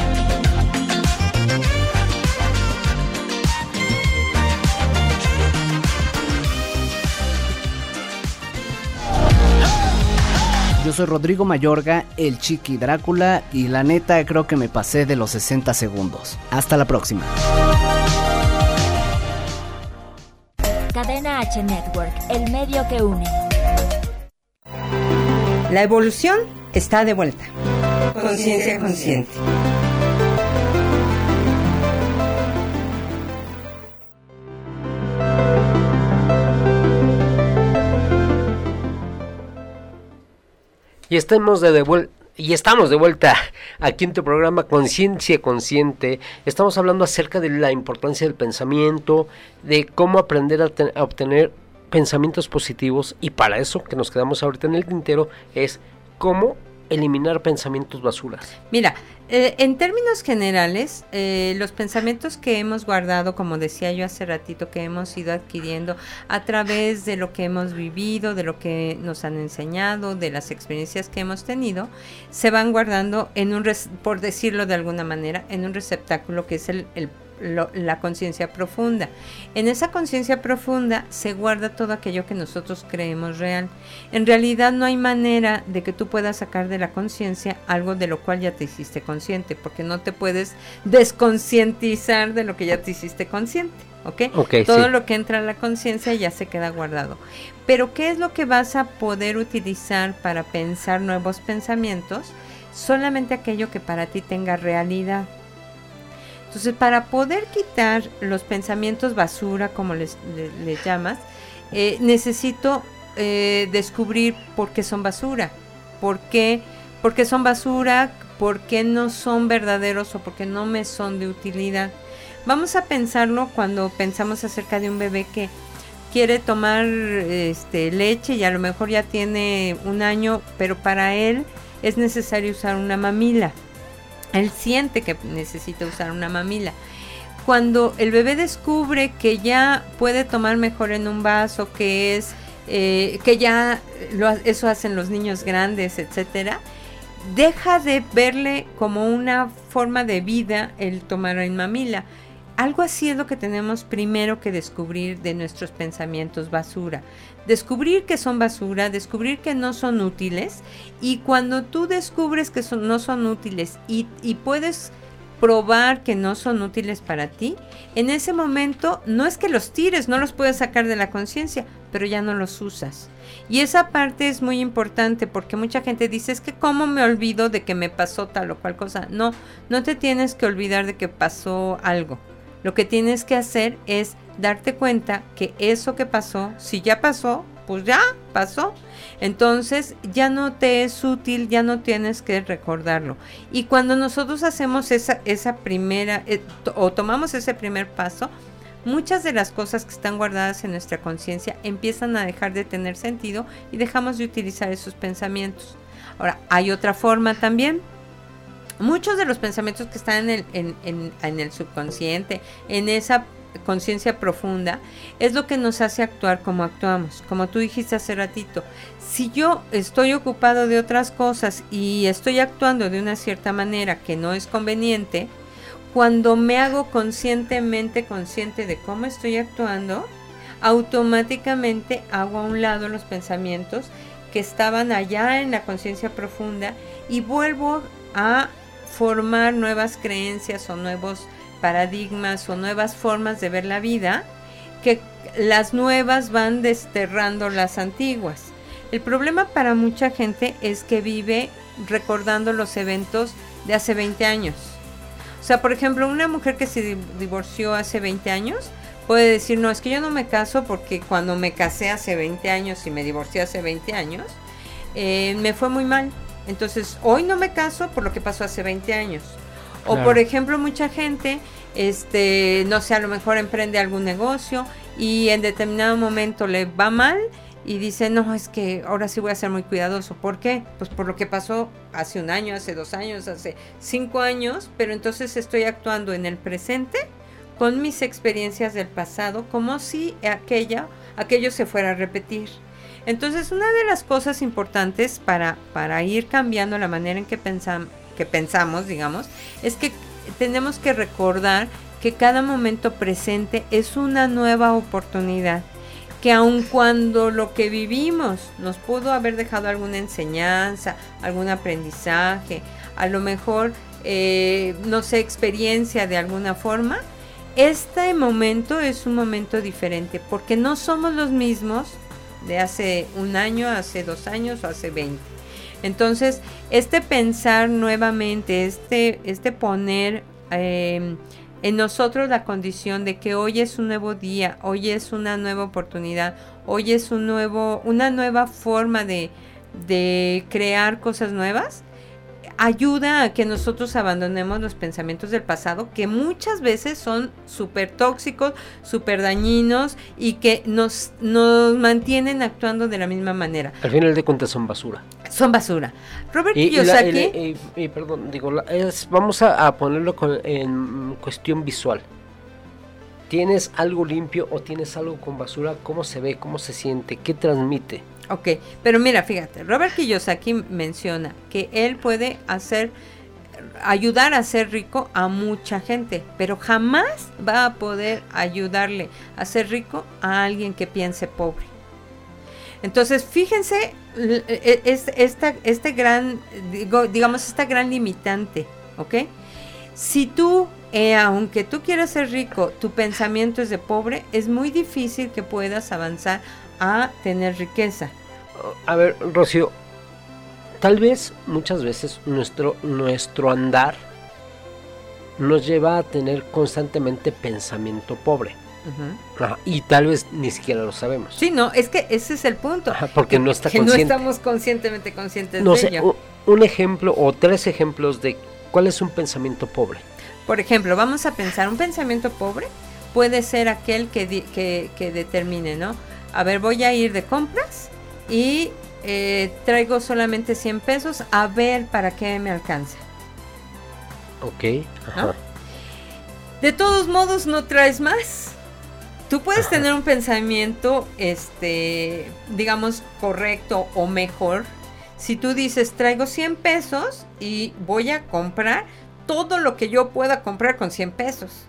Speaker 7: Yo soy Rodrigo Mayorga, el Chiqui Drácula, y la neta creo que me pasé de los 60 segundos. Hasta la próxima.
Speaker 1: Cadena H Network, el medio que une.
Speaker 3: La evolución está de vuelta. Conciencia consciente.
Speaker 2: Y estamos de, y estamos de vuelta aquí en tu programa Conciencia Consciente. Estamos hablando acerca de la importancia del pensamiento, de cómo aprender a obtener pensamientos positivos y para eso que nos quedamos ahorita en el tintero es cómo eliminar pensamientos basuras.
Speaker 3: Mira, eh, en términos generales, eh, los pensamientos que hemos guardado, como decía yo hace ratito, que hemos ido adquiriendo a través de lo que hemos vivido, de lo que nos han enseñado, de las experiencias que hemos tenido, se van guardando en un, por decirlo de alguna manera, en un receptáculo que es el- lo- la conciencia profunda. En esa conciencia profunda se guarda todo aquello que nosotros creemos real. En realidad no hay manera de que tú puedas sacar de la conciencia algo de lo cual ya te hiciste consciente, porque no te puedes desconcientizar de lo que ya te hiciste consciente. ¿Ok? Todo
Speaker 2: sí.
Speaker 3: lo que entra a la conciencia ya se queda guardado. Pero ¿qué es lo que vas a poder utilizar para pensar nuevos pensamientos? Solamente aquello que para ti tenga realidad. Entonces, para poder quitar los pensamientos basura, como les, le- les llamas, eh, necesito eh, descubrir por qué son basura, por qué, por qué son basura, por qué no son verdaderos o por qué no me son de utilidad. Vamos a pensarlo cuando pensamos acerca de un bebé que quiere tomar este, leche y a lo mejor ya tiene un año, pero para él es necesario usar una mamila. Él siente que necesita usar una mamila. Cuando el bebé descubre que ya puede tomar mejor en un vaso, que es eh, que ya eso hacen los niños grandes, etcétera, deja de verle como una forma de vida el tomar en mamila. Algo así es lo que tenemos primero que descubrir de nuestros pensamientos basura. Descubrir que son basura, descubrir que no son útiles y cuando tú descubres que son- no son útiles y, y puedes probar que no son útiles para ti, en ese momento no es que los tires, no los puedes sacar de la conciencia, pero ya no los usas. Y esa parte es muy importante porque mucha gente dice, es que cómo me olvido de que me pasó tal o cual cosa. No, no te tienes que olvidar de que pasó algo. Lo que tienes que hacer es darte cuenta que eso que pasó, si ya pasó, pues ya pasó. Entonces ya no te es útil, ya no tienes que recordarlo. Y cuando nosotros hacemos esa, primera, eh, o tomamos ese primer paso, muchas de las cosas que están guardadas en nuestra conciencia empiezan a dejar de tener sentido y dejamos de utilizar esos pensamientos. Ahora, hay otra forma también. Muchos de los pensamientos que están en el, en- el subconsciente, en esa conciencia profunda, es lo que nos hace actuar como actuamos. Como tú dijiste hace ratito, si yo estoy ocupado de otras cosas y estoy actuando de una cierta manera que no es conveniente, cuando me hago conscientemente consciente de cómo estoy actuando, automáticamente hago a un lado los pensamientos que estaban allá en la conciencia profunda y vuelvo a formar nuevas creencias o nuevos paradigmas o nuevas formas de ver la vida que las nuevas van desterrando las antiguas. El problema para mucha gente es que vive recordando los eventos de hace 20 años. O sea, por ejemplo, una mujer que se di- divorció hace 20 años puede decir, no, es que yo no me caso porque cuando me casé hace 20 años y me divorcié hace 20 años, eh, me fue muy mal. Entonces, hoy no me caso por lo que pasó hace 20 años. O
Speaker 2: Claro.
Speaker 3: por ejemplo, mucha gente, este, no sé, a lo mejor emprende algún negocio y en determinado momento le va mal y dice, no, es que ahora sí voy a ser muy cuidadoso. ¿Por qué? Pues por lo que pasó hace un año, hace dos años, hace cinco años, pero entonces estoy actuando en el presente con mis experiencias del pasado como si aquella, aquello se fuera a repetir. Entonces, una de las cosas importantes para, para ir cambiando la manera en que, pensam- que pensamos, digamos, es que tenemos que recordar que cada momento presente es una nueva oportunidad. Que aun cuando lo que vivimos nos pudo haber dejado alguna enseñanza, algún aprendizaje, a lo mejor, eh, no sé, experiencia de alguna forma, este momento es un momento diferente porque no somos los mismos de hace un año, hace dos años o hace 20. Entonces, este pensar nuevamente, este, este poner eh, en nosotros la condición de que hoy es un nuevo día, hoy es una nueva oportunidad, hoy es un nuevo, una nueva forma de, de crear cosas nuevas, ayuda a que nosotros abandonemos los pensamientos del pasado que muchas veces son súper tóxicos, súper dañinos y que nos, nos mantienen actuando de la misma manera.
Speaker 2: Al final de cuentas son basura.
Speaker 3: Son basura. Robert
Speaker 2: Y,
Speaker 3: Kiyosaki,
Speaker 2: y la- y- y perdón, digo, la- es- vamos a, a ponerlo con- en cuestión visual. ¿Tienes algo limpio o tienes algo con basura? ¿Cómo se ve? ¿Cómo se siente? ¿Qué transmite?
Speaker 3: Ok, pero mira, fíjate, Robert Kiyosaki menciona que él puede hacer, ayudar a ser rico a mucha gente, pero jamás va a poder ayudarle a ser rico a alguien que piense pobre. Entonces, fíjense, l- e- es- esta, este gran, digamos, esta gran limitante, ¿ok? Si tú, eh, aunque tú quieras ser rico, tu pensamiento es de pobre, es muy difícil que puedas avanzar a tener riqueza.
Speaker 2: A ver, Rocío, tal vez muchas veces nuestro, nuestro andar nos lleva a tener constantemente pensamiento pobre. Ajá, y tal vez ni siquiera lo sabemos.
Speaker 3: Sí, no, es que ese es el punto.
Speaker 2: Ajá, porque no está
Speaker 3: que
Speaker 2: consciente.
Speaker 3: no estamos conscientemente conscientes
Speaker 2: No
Speaker 3: de
Speaker 2: sé,
Speaker 3: ello.
Speaker 2: un, un ejemplo o tres ejemplos de cuál es un pensamiento pobre.
Speaker 3: Por ejemplo, vamos a pensar, un pensamiento pobre puede ser aquel que, que, que determine, ¿no? A ver, voy a ir de compras y eh, traigo solamente 100 pesos, a ver para qué me alcanza.
Speaker 2: Ok. Ajá.
Speaker 3: ¿No? De todos modos, no traes más. Tú puedes
Speaker 2: Ajá.
Speaker 3: tener un pensamiento, este, digamos, correcto o mejor. Si tú dices, traigo 100 pesos y voy a comprar todo lo que yo pueda comprar con 100 pesos.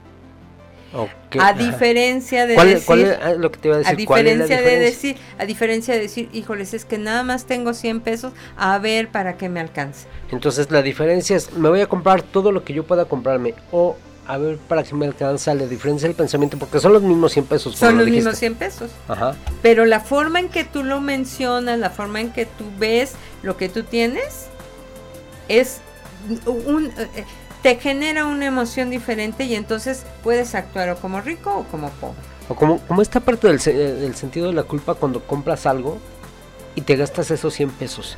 Speaker 3: A diferencia de
Speaker 2: ¿Cuál,
Speaker 3: decir,
Speaker 2: cuál es ah, lo que te iba a
Speaker 3: a
Speaker 2: decir? ¿Cuál es la
Speaker 3: diferencia de decir, a diferencia de decir, híjoles, es que nada más tengo 100 pesos, a ver para qué me alcanza.
Speaker 2: Entonces la diferencia es, me voy a comprar todo lo que yo pueda comprarme o a ver para qué me alcanza la diferencia del pensamiento porque son los mismos 100 pesos.
Speaker 3: Son
Speaker 2: lo
Speaker 3: los mismos
Speaker 2: dijiste.
Speaker 3: 100 pesos.
Speaker 2: Ajá.
Speaker 3: Pero la forma en que tú lo mencionas, la forma en que tú ves lo que tú tienes, es un, eh, te genera una emoción diferente y entonces puedes actuar o como rico o como pobre.
Speaker 2: O como, como esta parte del, del sentido de la culpa cuando compras algo y te gastas esos 100 pesos.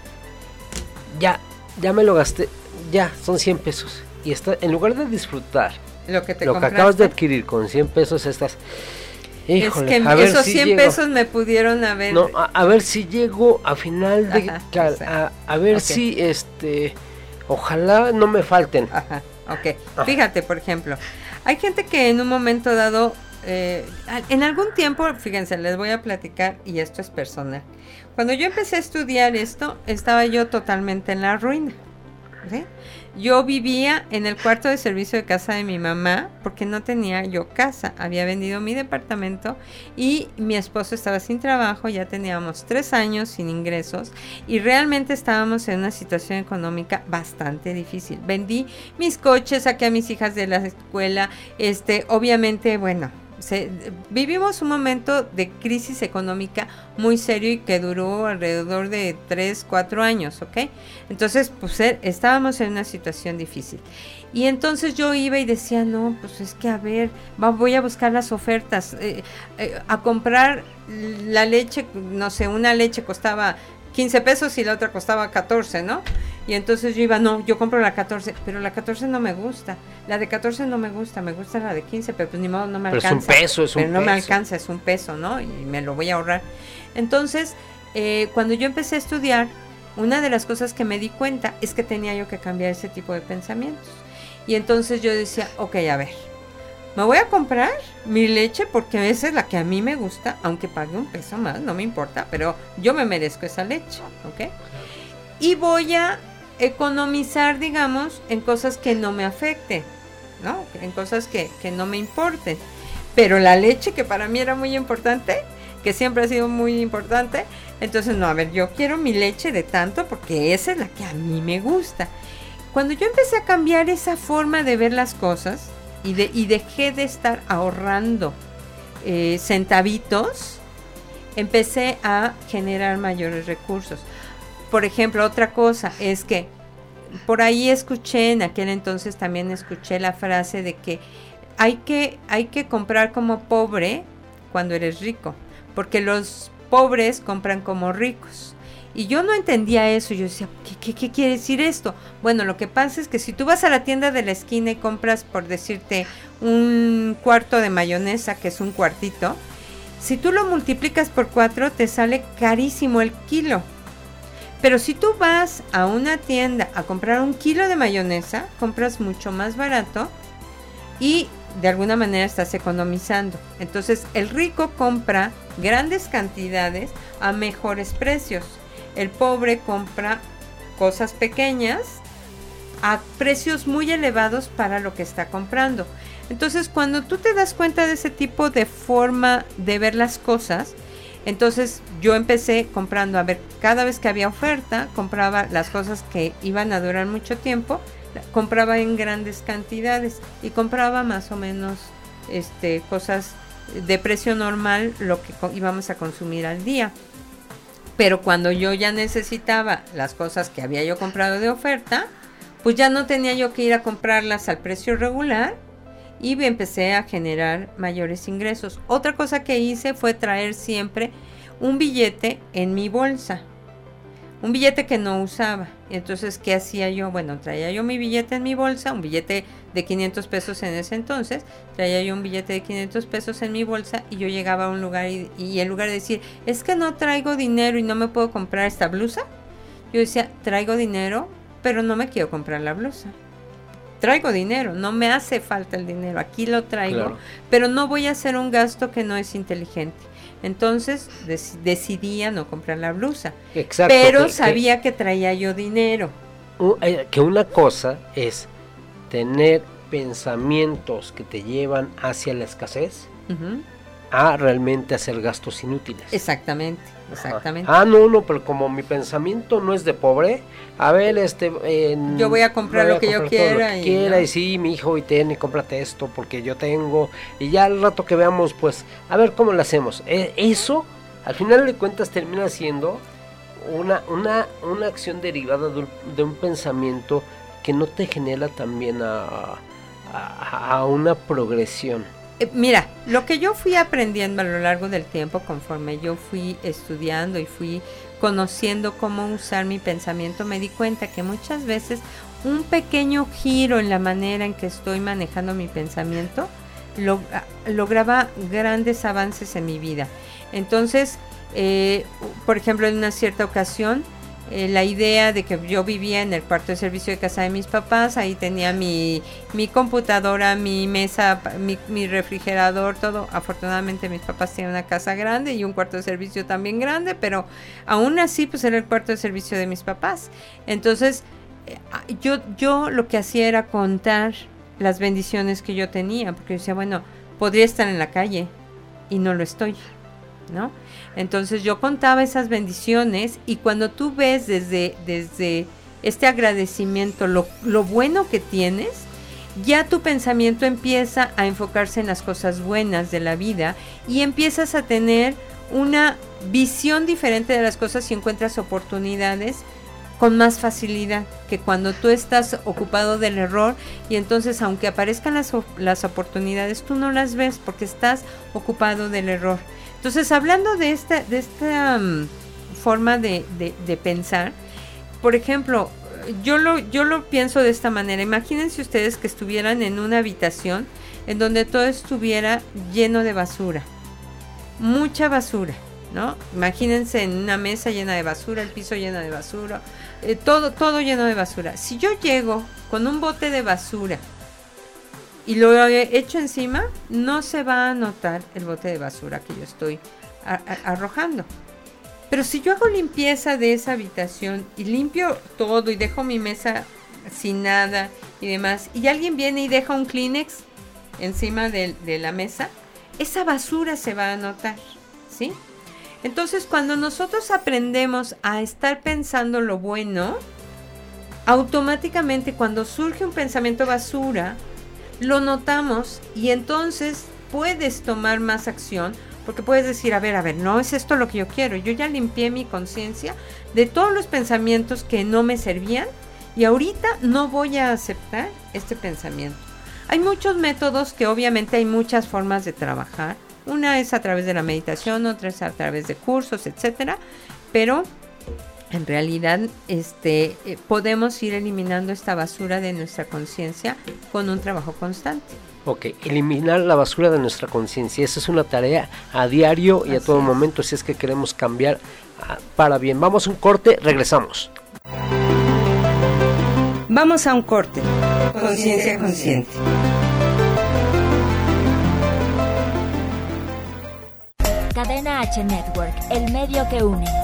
Speaker 2: Ya, ya me lo gasté, ya, son 100 pesos. Y está, en lugar de disfrutar
Speaker 3: Lo que te
Speaker 2: lo que
Speaker 3: compraste.
Speaker 2: acabas de adquirir con 100 pesos, estás... Híjole,
Speaker 3: es que esos
Speaker 2: si
Speaker 3: 100
Speaker 2: llego".
Speaker 3: pesos me pudieron haber...
Speaker 2: No, a, a ver si llego a final de...
Speaker 3: Ajá,
Speaker 2: a, a ver si, este... Ojalá no me falten.
Speaker 3: Ajá, ok.
Speaker 2: Ah.
Speaker 3: Fíjate, por ejemplo, hay gente que en un momento dado, eh, en algún tiempo, fíjense, les voy a platicar y esto es personal. Cuando yo empecé a estudiar esto, estaba yo totalmente en la ruina. ¿sí? Yo vivía en el cuarto de servicio de casa de mi mamá porque no tenía yo casa. Había vendido mi departamento y mi esposo estaba sin trabajo. Ya teníamos tres años sin ingresos y realmente estábamos en una situación económica bastante difícil. Vendí mis coches, saqué a mis hijas de la escuela. Este, obviamente, bueno, vivimos un momento de crisis económica muy serio y que duró alrededor de 3, 4 años, ¿ok? Entonces, pues eh, estábamos en una situación difícil. Y entonces yo iba y decía, no, pues es que a ver, voy a buscar las ofertas, eh, eh, a comprar la leche, no sé, una leche costaba 15 pesos y la otra costaba 14, ¿no? Y entonces yo iba, no, yo compro la 14, pero la 14 no me gusta, la de 14 no me gusta, me gusta la de 15, pero pues ni modo, no me
Speaker 2: Pero es un
Speaker 3: alcanza.
Speaker 2: peso, es un
Speaker 3: Pero no me alcanza, es un peso, ¿no? Y me lo voy a ahorrar. Entonces, eh, cuando yo empecé a estudiar, una de las cosas que me di cuenta es que tenía yo que cambiar ese tipo de pensamientos. Y entonces yo decía, ok, a ver, me voy a comprar mi leche porque esa es la que a mí me gusta, aunque pague un peso más, no me importa, pero yo me merezco esa leche, ¿ok? Y voy a economizar, digamos, en cosas que no me afecten, ¿no? En cosas que, que no me importen. Pero la leche, que para mí era muy importante, que siempre ha sido muy importante, entonces, no, a ver, yo quiero mi leche de tanto porque esa es la que a mí me gusta. Cuando yo empecé a cambiar esa forma de ver las cosas y, de, y dejé de estar ahorrando eh, centavitos, empecé a generar mayores recursos. Por ejemplo, otra cosa es que por ahí escuché, en aquel entonces también escuché la frase de que hay que, hay que comprar como pobre cuando eres rico, porque los pobres compran como ricos. Y yo no entendía eso, yo decía, ¿qué, qué, qué quiere decir esto? Bueno, lo que pasa es que si tú vas a la tienda de la esquina y compras, por decirte, un cuarto de mayonesa, que es un cuartito, si tú lo multiplicas por cuatro, te sale carísimo el kilo. Pero si tú vas a una tienda a comprar un kilo de mayonesa, compras mucho más barato y de alguna manera estás economizando. Entonces el rico compra grandes cantidades a mejores precios. El pobre compra cosas pequeñas a precios muy elevados para lo que está comprando. Entonces cuando tú te das cuenta de ese tipo de forma de ver las cosas, entonces yo empecé comprando, a ver, cada vez que había oferta, compraba las cosas que iban a durar mucho tiempo, compraba en grandes cantidades y compraba más o menos este cosas de precio normal lo que íbamos a consumir al día. Pero cuando yo ya necesitaba las cosas que había yo comprado de oferta, pues ya no tenía yo que ir a comprarlas al precio regular y empecé a generar mayores ingresos. Otra cosa que hice fue traer siempre un billete en mi bolsa. Un billete que no usaba. Entonces, ¿qué hacía yo? Bueno, traía yo mi billete en mi bolsa, un billete de 500 pesos en ese entonces. Traía yo un billete de 500 pesos en mi bolsa y yo llegaba a un lugar y, y en lugar de decir, es que no traigo dinero y no me puedo comprar esta blusa, yo decía, traigo dinero, pero no me quiero comprar la blusa. Traigo dinero, no me hace falta el dinero, aquí lo traigo,
Speaker 2: Claro.
Speaker 3: pero no voy a hacer un gasto que no es inteligente. Entonces dec- decidí a no comprar la blusa,
Speaker 2: Exacto.
Speaker 3: pero
Speaker 2: que-
Speaker 3: sabía que traía yo dinero.
Speaker 2: eh, que una cosa es tener pensamientos que te llevan hacia la escasez a realmente hacer gastos inútiles.
Speaker 3: Exactamente,
Speaker 2: Ajá.
Speaker 3: exactamente.
Speaker 2: Ah, no, no, pero como mi pensamiento no es de pobre, a ver, este... en-
Speaker 3: Yo voy a comprar
Speaker 2: voy
Speaker 3: lo que yo
Speaker 2: todo lo
Speaker 3: quiera
Speaker 2: que
Speaker 3: y
Speaker 2: quiera,
Speaker 3: no.
Speaker 2: y sí, mi hijo, y ten, y cómprate esto, porque yo tengo, y ya al rato que veamos, pues, a ver cómo lo hacemos. E- eso, al final de cuentas, termina siendo una, una, una acción derivada de un, de un pensamiento que no te genera también a, a, a una progresión.
Speaker 3: Eh, Mira, lo que yo fui aprendiendo a lo largo del tiempo, conforme yo fui estudiando y fui conociendo cómo usar mi pensamiento, me di cuenta que muchas veces un pequeño giro en la manera en que estoy manejando mi pensamiento ah, lograba grandes avances en mi vida. Entonces, eh, por ejemplo, en una cierta ocasión, eh, la idea de que yo vivía en el cuarto de servicio de casa de mis papás, ahí tenía mi, mi computadora, mi mesa, mi, mi refrigerador, todo. Afortunadamente mis papás tienen una casa grande y un cuarto de servicio también grande, pero aún así pues era el cuarto de servicio de mis papás. Entonces eh, yo, yo lo que hacía era contar las bendiciones que yo tenía, porque yo decía, bueno, podría estar en la calle y no lo estoy, Entonces yo contaba esas bendiciones y cuando tú ves desde, desde este agradecimiento lo, lo bueno que tienes, ya tu pensamiento empieza a enfocarse en las cosas buenas de la vida y empiezas a tener una visión diferente de las cosas y encuentras oportunidades con más facilidad que cuando tú estás ocupado del error y entonces aunque aparezcan las, las oportunidades tú no las ves porque estás ocupado del error. Entonces hablando de esta, de esta um, forma de, de, de pensar, por ejemplo, yo lo, yo lo pienso de esta manera. Imagínense ustedes que estuvieran en una habitación en donde todo estuviera lleno de basura. Mucha basura, ¿no? Imagínense en una mesa llena de basura, el piso lleno de basura, eh, todo, todo lleno de basura. Si yo llego con un bote de basura y lo he hecho encima, no se va a notar el bote de basura que yo estoy arrojando. Pero si yo hago limpieza de esa habitación y limpio todo y dejo mi mesa sin nada y demás, y alguien viene y deja un Kleenex encima de, la mesa, esa basura se va a notar, ¿sí? Entonces, cuando nosotros aprendemos a estar pensando lo bueno, automáticamente cuando surge un pensamiento basura, lo notamos y entonces puedes tomar más acción porque puedes decir, a ver, a ver, no es esto lo que yo quiero. Yo ya limpié mi conciencia de todos los pensamientos que no me servían y ahorita no voy a aceptar este pensamiento. Hay muchos métodos que obviamente hay muchas formas de trabajar. Una es a través de la meditación, otra es a través de cursos, etcétera, pero en realidad este eh, podemos ir eliminando esta basura de nuestra conciencia con un trabajo constante.
Speaker 2: Ok, eliminar la basura de nuestra conciencia. Esa es una tarea a diario y a todo momento si es que queremos cambiar ah, para bien. Vamos a un corte, regresamos.
Speaker 3: Vamos a un corte. Conciencia consciente.
Speaker 1: Cadena H Network, el medio que une.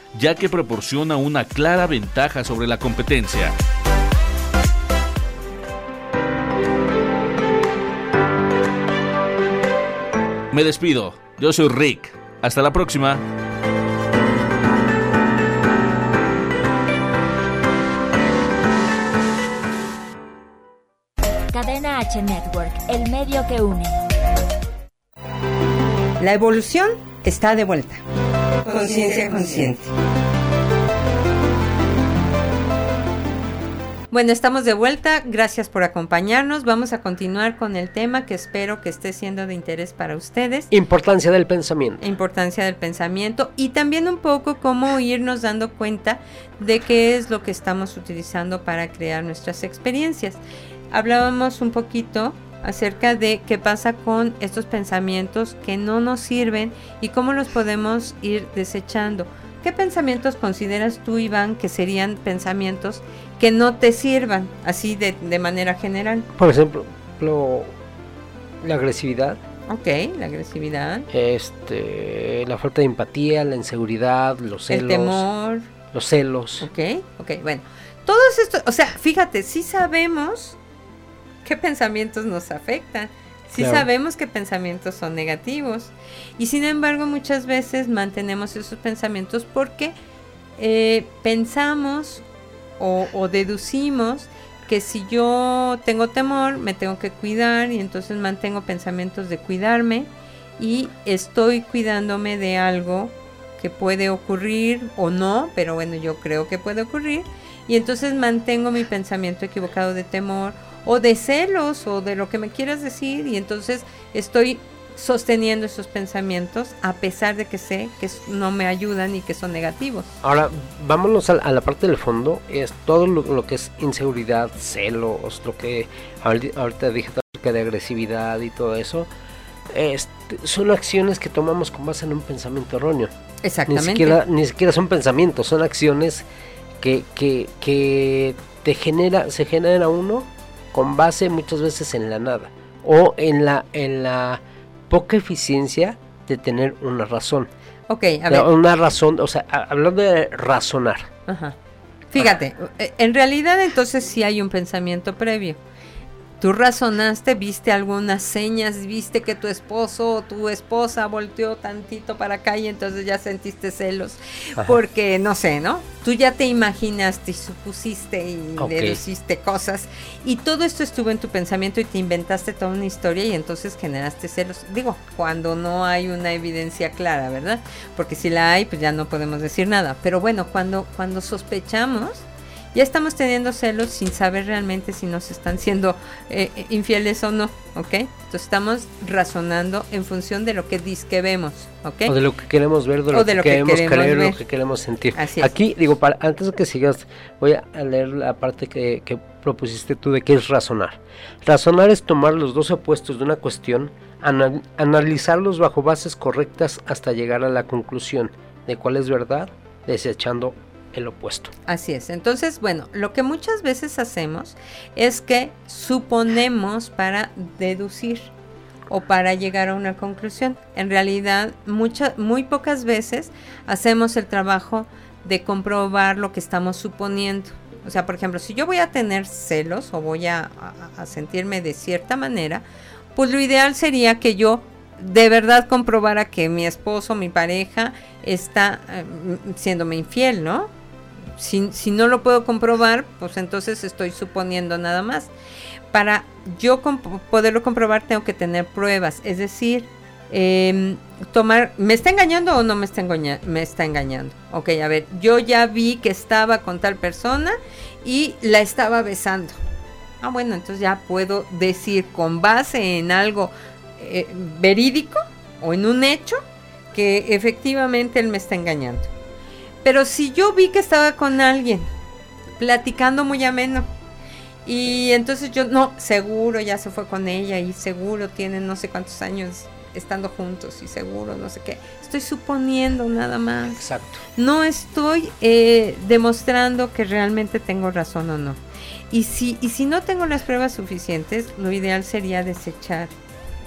Speaker 8: ya que proporciona una clara ventaja sobre la competencia. Me despido, yo soy Rick. Hasta la próxima.
Speaker 1: Cadena H Network, el medio que une.
Speaker 3: La evolución está de vuelta. Conciencia consciente. Bueno, estamos de vuelta. Gracias por acompañarnos. Vamos a continuar con el tema que espero que esté siendo de interés para ustedes.
Speaker 2: Importancia del pensamiento.
Speaker 3: Importancia del pensamiento y también un poco cómo irnos dando cuenta de qué es lo que estamos utilizando para crear nuestras experiencias. Hablábamos un poquito acerca de qué pasa con estos pensamientos que no nos sirven y cómo los podemos ir desechando. ¿qué pensamientos consideras tú, Iván, que serían pensamientos que no te sirvan así de, de manera general?
Speaker 2: Por ejemplo, lo- la agresividad,
Speaker 3: Ok, la agresividad,
Speaker 2: este, la falta de empatía, la inseguridad, los celos,
Speaker 3: el temor,
Speaker 2: los celos.
Speaker 3: ok, ok, bueno. Todos estos, o sea, fíjate, sí sabemos qué pensamientos nos afectan, sí
Speaker 2: Claro.
Speaker 3: sabemos qué pensamientos son negativos. Y sin embargo muchas veces mantenemos esos pensamientos porque eh, pensamos o, o deducimos que si yo tengo temor me tengo que cuidar y entonces mantengo pensamientos de cuidarme y estoy cuidándome de algo que puede ocurrir o no, pero bueno, yo creo que puede ocurrir. Y entonces mantengo mi pensamiento equivocado de temor o de celos o de lo que me quieras decir y entonces estoy sosteniendo esos pensamientos a pesar de que sé que no me ayudan y que son negativos.
Speaker 2: Ahora, vámonos a, a la parte del fondo, es todo lo, lo que es inseguridad, celos, lo que ahorita dije acerca de agresividad y todo eso, este, son acciones que tomamos con base en un pensamiento erróneo. Ni
Speaker 3: Exactamente.
Speaker 2: siquiera, ni siquiera son pensamientos, son acciones que, que, que te genera, se genera uno con base muchas veces en la nada o en la, en la poca eficiencia de tener una razón.
Speaker 3: Ok, a ver.
Speaker 2: Una razón, o sea, hablando de razonar.
Speaker 3: Ajá. Fíjate, eh, en realidad entonces sí hay un pensamiento previo. Tú razonaste, viste algunas señas, viste que tu esposo o tu esposa volteó tantito para acá y entonces ya sentiste celos.
Speaker 2: Ajá.
Speaker 3: Porque, no sé, ¿no? Tú ya te imaginaste y supusiste y
Speaker 2: Ok.
Speaker 3: deduciste cosas. Y todo esto estuvo en tu pensamiento y te inventaste toda una historia y entonces generaste celos. Digo, cuando no hay una evidencia clara, ¿verdad? Porque si la hay, pues ya no podemos decir nada. Pero bueno, cuando, cuando sospechamos, ya estamos teniendo celos sin saber realmente si nos están siendo eh, infieles o no, ¿ok? Entonces estamos razonando en función de lo que disque vemos, ¿ok?
Speaker 2: O de lo que queremos ver, de
Speaker 3: O
Speaker 2: lo,
Speaker 3: de
Speaker 2: que,
Speaker 3: lo que
Speaker 2: queremos
Speaker 3: queremos
Speaker 2: creer,
Speaker 3: ver.
Speaker 2: lo que queremos sentir.
Speaker 3: Así es.
Speaker 2: Aquí, digo, para, antes de que sigas, voy a leer la parte que, que propusiste tú de qué es razonar. Razonar es tomar los dos opuestos de una cuestión, anal- analizarlos bajo bases correctas hasta llegar a la conclusión de cuál es verdad, desechando el opuesto.
Speaker 3: Así es. Entonces, bueno, lo que muchas veces hacemos es que suponemos para deducir o para llegar a una conclusión. En realidad, muchas, muy pocas veces hacemos el trabajo de comprobar lo que estamos suponiendo. O sea, por ejemplo, si yo voy a tener celos o voy a, sentirme de cierta manera, pues lo ideal sería que yo de verdad comprobara que mi esposo, mi pareja, está eh, siéndome infiel, ¿no? Si, si no lo puedo comprobar, pues entonces estoy suponiendo nada más. Para yo poderlo comprobar tengo que tener pruebas, es decir, em, tomar, ¿me está engañando o no me está, engaña- me está engañando? Ok, a ver, yo ya vi que estaba con tal persona y la estaba besando. Ah, bueno, entonces ya puedo decir con base en algo eh, verídico o en un hecho que efectivamente él me está engañando. Pero si yo vi que estaba con alguien platicando muy ameno y entonces yo no, seguro ya se fue con ella y seguro tienen no sé cuántos años estando juntos y seguro no sé qué. Estoy suponiendo nada más.
Speaker 2: Exacto.
Speaker 3: No estoy eh, demostrando que realmente tengo razón o no. Y si, y si no tengo las pruebas suficientes, lo ideal sería desechar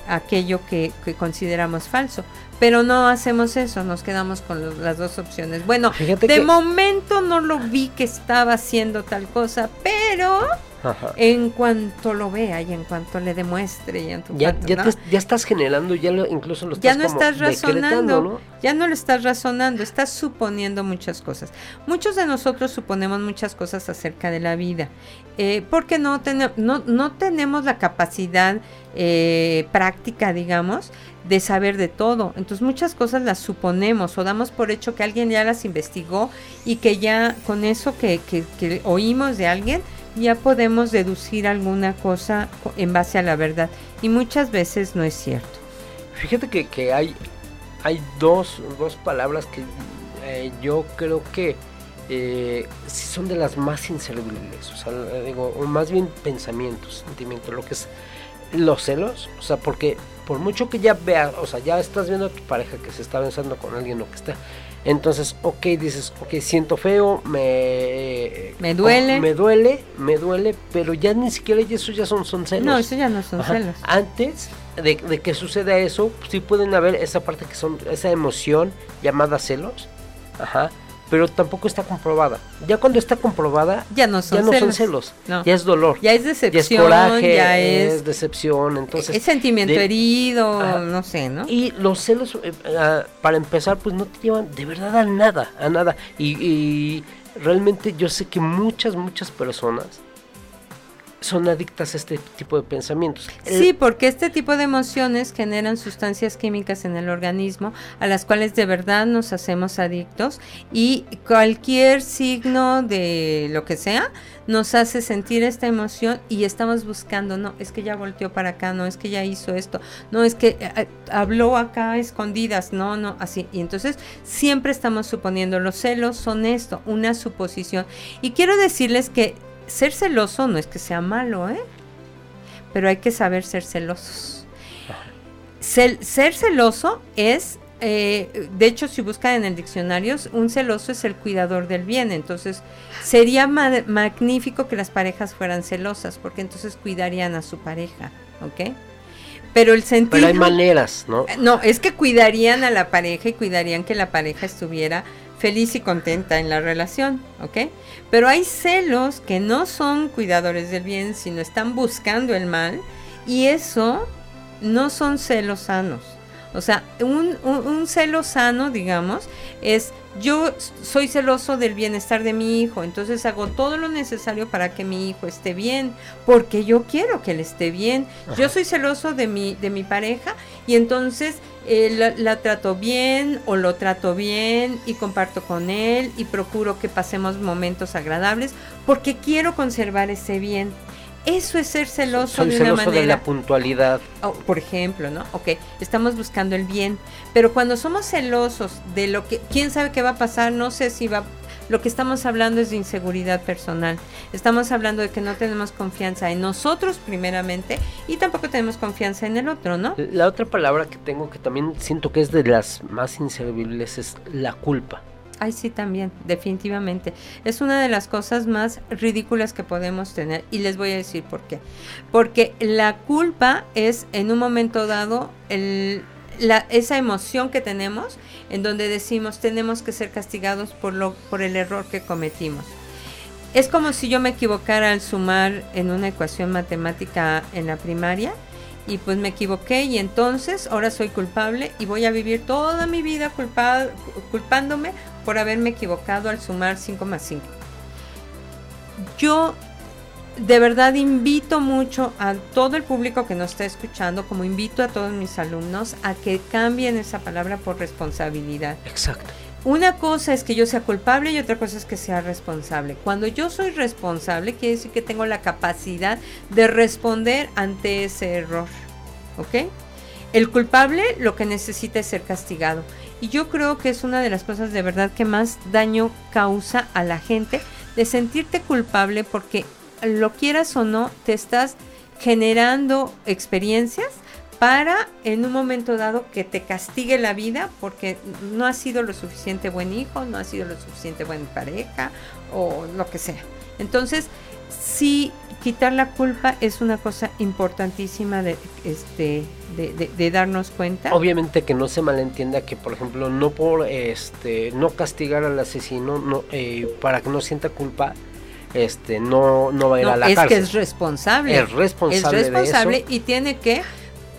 Speaker 3: aquello que, que consideramos falso. Pero no hacemos eso, nos quedamos con las dos opciones. Bueno,
Speaker 2: Fíjate
Speaker 3: de
Speaker 2: que-
Speaker 3: momento no lo vi que estaba haciendo tal cosa, pero
Speaker 2: Ajá.
Speaker 3: en cuanto lo vea y en cuanto le demuestre y en tu
Speaker 2: Ya,
Speaker 3: cuanto,
Speaker 2: ya,
Speaker 3: ¿no?
Speaker 2: te- ya estás generando, ya lo, incluso lo estás
Speaker 3: ya no
Speaker 2: como
Speaker 3: estás razonando,
Speaker 2: ¿no?
Speaker 3: ya no lo estás razonando, estás suponiendo muchas cosas. Muchos de nosotros suponemos muchas cosas acerca de la vida, eh, porque no, tene- no, no tenemos la capacidad eh, práctica, digamos, de saber de todo. Entonces muchas cosas las suponemos o damos por hecho que alguien ya las investigó y que ya con eso que, que- que oímos de alguien ya podemos deducir alguna cosa co- en base a la verdad. Y muchas veces no es cierto.
Speaker 2: Fíjate que, que hay, hay dos, dos palabras que eh, yo creo que eh, son de las más inservibles, o sea, eh, digo, o más bien pensamientos, sentimientos, lo que es los celos, o sea, porque por mucho que ya veas, o sea, ya estás viendo a tu pareja que se está besando con alguien o que está. Entonces, ok, dices, ok, siento feo, me...
Speaker 3: Me duele.
Speaker 2: Me duele, me duele, pero ya ni siquiera eso ya son, son celos.
Speaker 3: No, eso ya no son
Speaker 2: Ajá.
Speaker 3: celos.
Speaker 2: Antes de, de que suceda eso, sí pueden haber esa parte que son, esa emoción llamada celos. Ajá. Pero tampoco está comprobada. Ya cuando está comprobada,
Speaker 3: Ya no son
Speaker 2: ya no
Speaker 3: celos.
Speaker 2: son celos.
Speaker 3: No.
Speaker 2: Ya es dolor.
Speaker 3: Ya es
Speaker 2: Ya es
Speaker 3: decepción,
Speaker 2: coraje,
Speaker 3: ya
Speaker 2: es,
Speaker 3: es,
Speaker 2: decepción. Entonces,
Speaker 3: es sentimiento
Speaker 2: de-
Speaker 3: herido,
Speaker 2: Ajá.
Speaker 3: no sé, ¿no?
Speaker 2: Y los celos, eh, ah, para empezar, pues no te llevan de verdad a nada, a nada. Y, y realmente yo sé que muchas, muchas personas son adictas a este tipo de pensamientos.
Speaker 3: Sí, porque este tipo de emociones generan sustancias químicas en el organismo a las cuales de verdad nos hacemos adictos y cualquier signo de lo que sea nos hace sentir esta emoción y estamos buscando, no, es que ya volteó para acá, no, es que ya hizo esto, no, es que eh, habló acá escondidas, no, no, así. Y entonces siempre estamos suponiendo, los celos son esto, una suposición. Y quiero decirles que ser celoso no es que sea malo, ¿eh? pero hay que saber ser celosos. Cel- ser celoso es, eh, de hecho, si buscan en el diccionario, un celoso es el cuidador del bien. Entonces, sería ma- magnífico que las parejas fueran celosas, porque entonces cuidarían a su pareja, ¿ok? Pero el sentido...
Speaker 2: Pero hay maneras, ¿no?
Speaker 3: No, es que cuidarían a la pareja y cuidarían que la pareja estuviera feliz y contenta en la relación, ¿ok? Pero hay celos que no son cuidadores del bien, sino están buscando el mal y eso no son celos sanos. O sea, un, un- un celo sano, digamos, es yo soy celoso del bienestar de mi hijo, entonces hago todo lo necesario para que mi hijo esté bien, porque yo quiero que él esté bien. Yo soy celoso de mi, de mi pareja y entonces eh, la, la trato bien o lo trato bien y comparto con él y procuro que pasemos momentos agradables porque quiero conservar ese bien. Eso es ser celoso
Speaker 2: Soy
Speaker 3: de una
Speaker 2: celoso
Speaker 3: manera.
Speaker 2: de la puntualidad.
Speaker 3: Oh, por ejemplo, ¿no? Ok, estamos buscando el bien, pero cuando somos celosos de lo que, quién sabe qué va a pasar, no sé si va, lo que estamos hablando es de inseguridad personal. Estamos hablando de que no tenemos confianza en nosotros primeramente y tampoco tenemos confianza en el otro, ¿no?
Speaker 2: La otra palabra que tengo que también siento que es de las más inservibles es la culpa.
Speaker 3: Ay, sí, también, definitivamente. Es una de las cosas más ridículas que podemos tener y les voy a decir por qué. Porque la culpa es en un momento dado esa emoción que tenemos en donde decimos tenemos que ser castigados por, lo, por el error que cometimos. Es como si yo me equivocara al sumar en una ecuación matemática en la primaria y pues me equivoqué y entonces ahora soy culpable y voy a vivir toda mi vida culpa- culpándome por haberme equivocado al sumar 5 más 5. Yo de verdad invito mucho a todo el público que nos está escuchando, como invito a todos mis alumnos, a que cambien esa palabra por responsabilidad.
Speaker 2: Exacto.
Speaker 3: Una cosa es que yo sea culpable y otra cosa es que sea responsable. Cuando yo soy responsable, quiere decir que tengo la capacidad de responder ante ese error. ¿Ok? El culpable lo que necesita es ser castigado. Y yo creo que es una de las cosas de verdad que más daño causa a la gente de sentirte culpable porque lo quieras o no, te estás generando experiencias para en un momento dado que te castigue la vida porque no has sido lo suficiente buen hijo, no has sido lo suficiente buena pareja o lo que sea. Entonces, sí, quitar la culpa es una cosa importantísima de, este, de, de- de darnos cuenta.
Speaker 2: Obviamente que no se malentienda que, por ejemplo, no por este no castigar al asesino, no eh, para que no sienta culpa, este no no va a ir
Speaker 3: No,
Speaker 2: a la
Speaker 3: es
Speaker 2: cárcel.
Speaker 3: que es responsable.
Speaker 2: Es responsable
Speaker 3: Es
Speaker 2: de
Speaker 3: responsable
Speaker 2: eso.
Speaker 3: y tiene que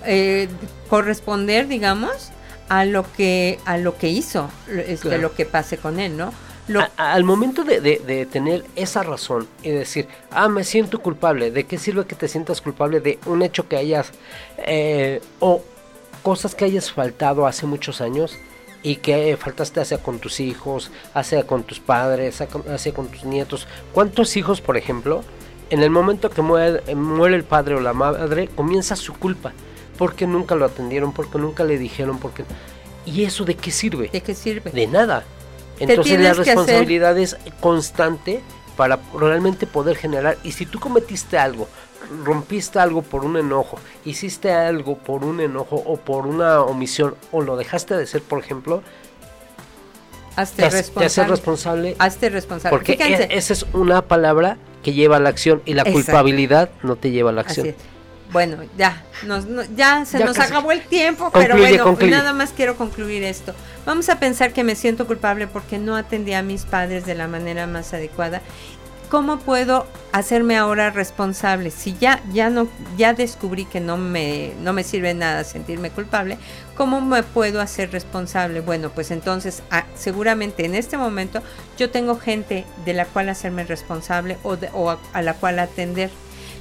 Speaker 3: eh, corresponder, digamos, a lo que a lo que hizo, lo- este,
Speaker 2: Claro.
Speaker 3: lo que pase con él, ¿no? Lo,
Speaker 2: A- al momento de, de- de tener esa razón y decir, ah, me siento culpable, ¿de qué sirve que te sientas culpable de un hecho que hayas, eh, o cosas que hayas faltado hace muchos años y que eh, faltaste hacia con tus hijos, hacia con tus padres, hacia con, tus nietos? ¿Cuántos hijos, por ejemplo, en el momento que muere, muere el padre o la madre, comienza su culpa? Porque nunca lo atendieron, porque nunca le dijeron, porque... ¿Y eso de qué sirve?
Speaker 3: ¿De qué sirve?
Speaker 2: de nada. Entonces la responsabilidad es constante para realmente poder generar. Y si tú cometiste algo, rompiste algo por un enojo, hiciste algo por un enojo o por una omisión o lo dejaste de ser, por ejemplo,
Speaker 3: Hazte
Speaker 2: te, hace- te
Speaker 3: responsable.
Speaker 2: haces responsable
Speaker 3: Hazte responsable.
Speaker 2: porque e- esa es una palabra que lleva a la acción y la
Speaker 3: Exacto.
Speaker 2: culpabilidad no te lleva a la
Speaker 3: Así
Speaker 2: acción.
Speaker 3: es. Bueno, ya, nos, no- ya se
Speaker 2: Ya
Speaker 3: nos
Speaker 2: casi.
Speaker 3: acabó el tiempo,
Speaker 2: Concluye,
Speaker 3: pero bueno,
Speaker 2: concluye.
Speaker 3: nada más quiero concluir esto. Vamos a pensar que me siento culpable porque no atendí a mis padres de la manera más adecuada. ¿Cómo puedo hacerme ahora responsable? Si ya ya no ya descubrí que no me no me sirve nada sentirme culpable, ¿cómo me puedo hacer responsable? Bueno, pues entonces ah, seguramente en este momento yo tengo gente de la cual hacerme responsable o, de- o a, a la cual atender.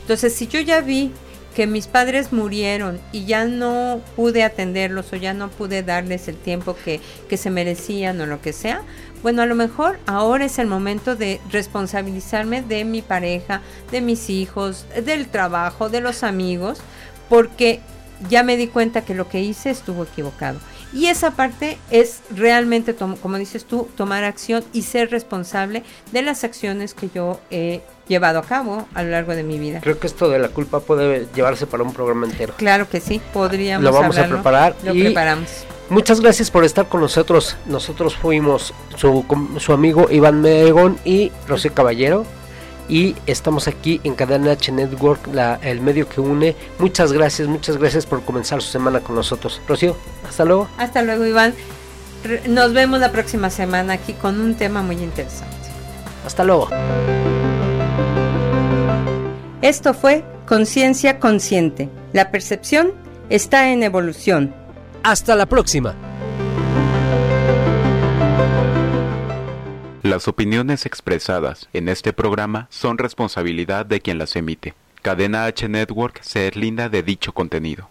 Speaker 3: Entonces, si yo ya vi que mis padres murieron y ya no pude atenderlos o ya no pude darles el tiempo que, que se merecían o lo que sea, bueno, a lo mejor ahora es el momento de responsabilizarme de mi pareja, de mis hijos, del trabajo, de los amigos, porque ya me di cuenta que lo que hice estuvo equivocado. Y esa parte es realmente, como dices tú, tomar acción y ser responsable de las acciones que yo he llevado a cabo a lo largo de mi vida.
Speaker 2: Creo que esto de la culpa puede llevarse para un programa entero.
Speaker 3: Claro que sí, podríamos
Speaker 2: Lo vamos a preparar
Speaker 3: Lo
Speaker 2: y-
Speaker 3: preparamos.
Speaker 2: Muchas gracias por estar con nosotros. Nosotros fuimos su, su amigo Iván Megón y Rocío Caballero. Y estamos aquí en Cadena H Network, la, el medio que une. Muchas gracias, muchas gracias por comenzar su semana con nosotros. Rocío, hasta luego.
Speaker 3: Hasta luego, Iván. Nos vemos la próxima semana aquí con un tema muy interesante.
Speaker 2: Hasta luego.
Speaker 3: Esto fue Conciencia Consciente. La percepción está en evolución.
Speaker 2: Hasta la próxima.
Speaker 6: Las opiniones expresadas en este programa son responsabilidad de quien las emite. Cadena H Network se deslinda de dicho contenido.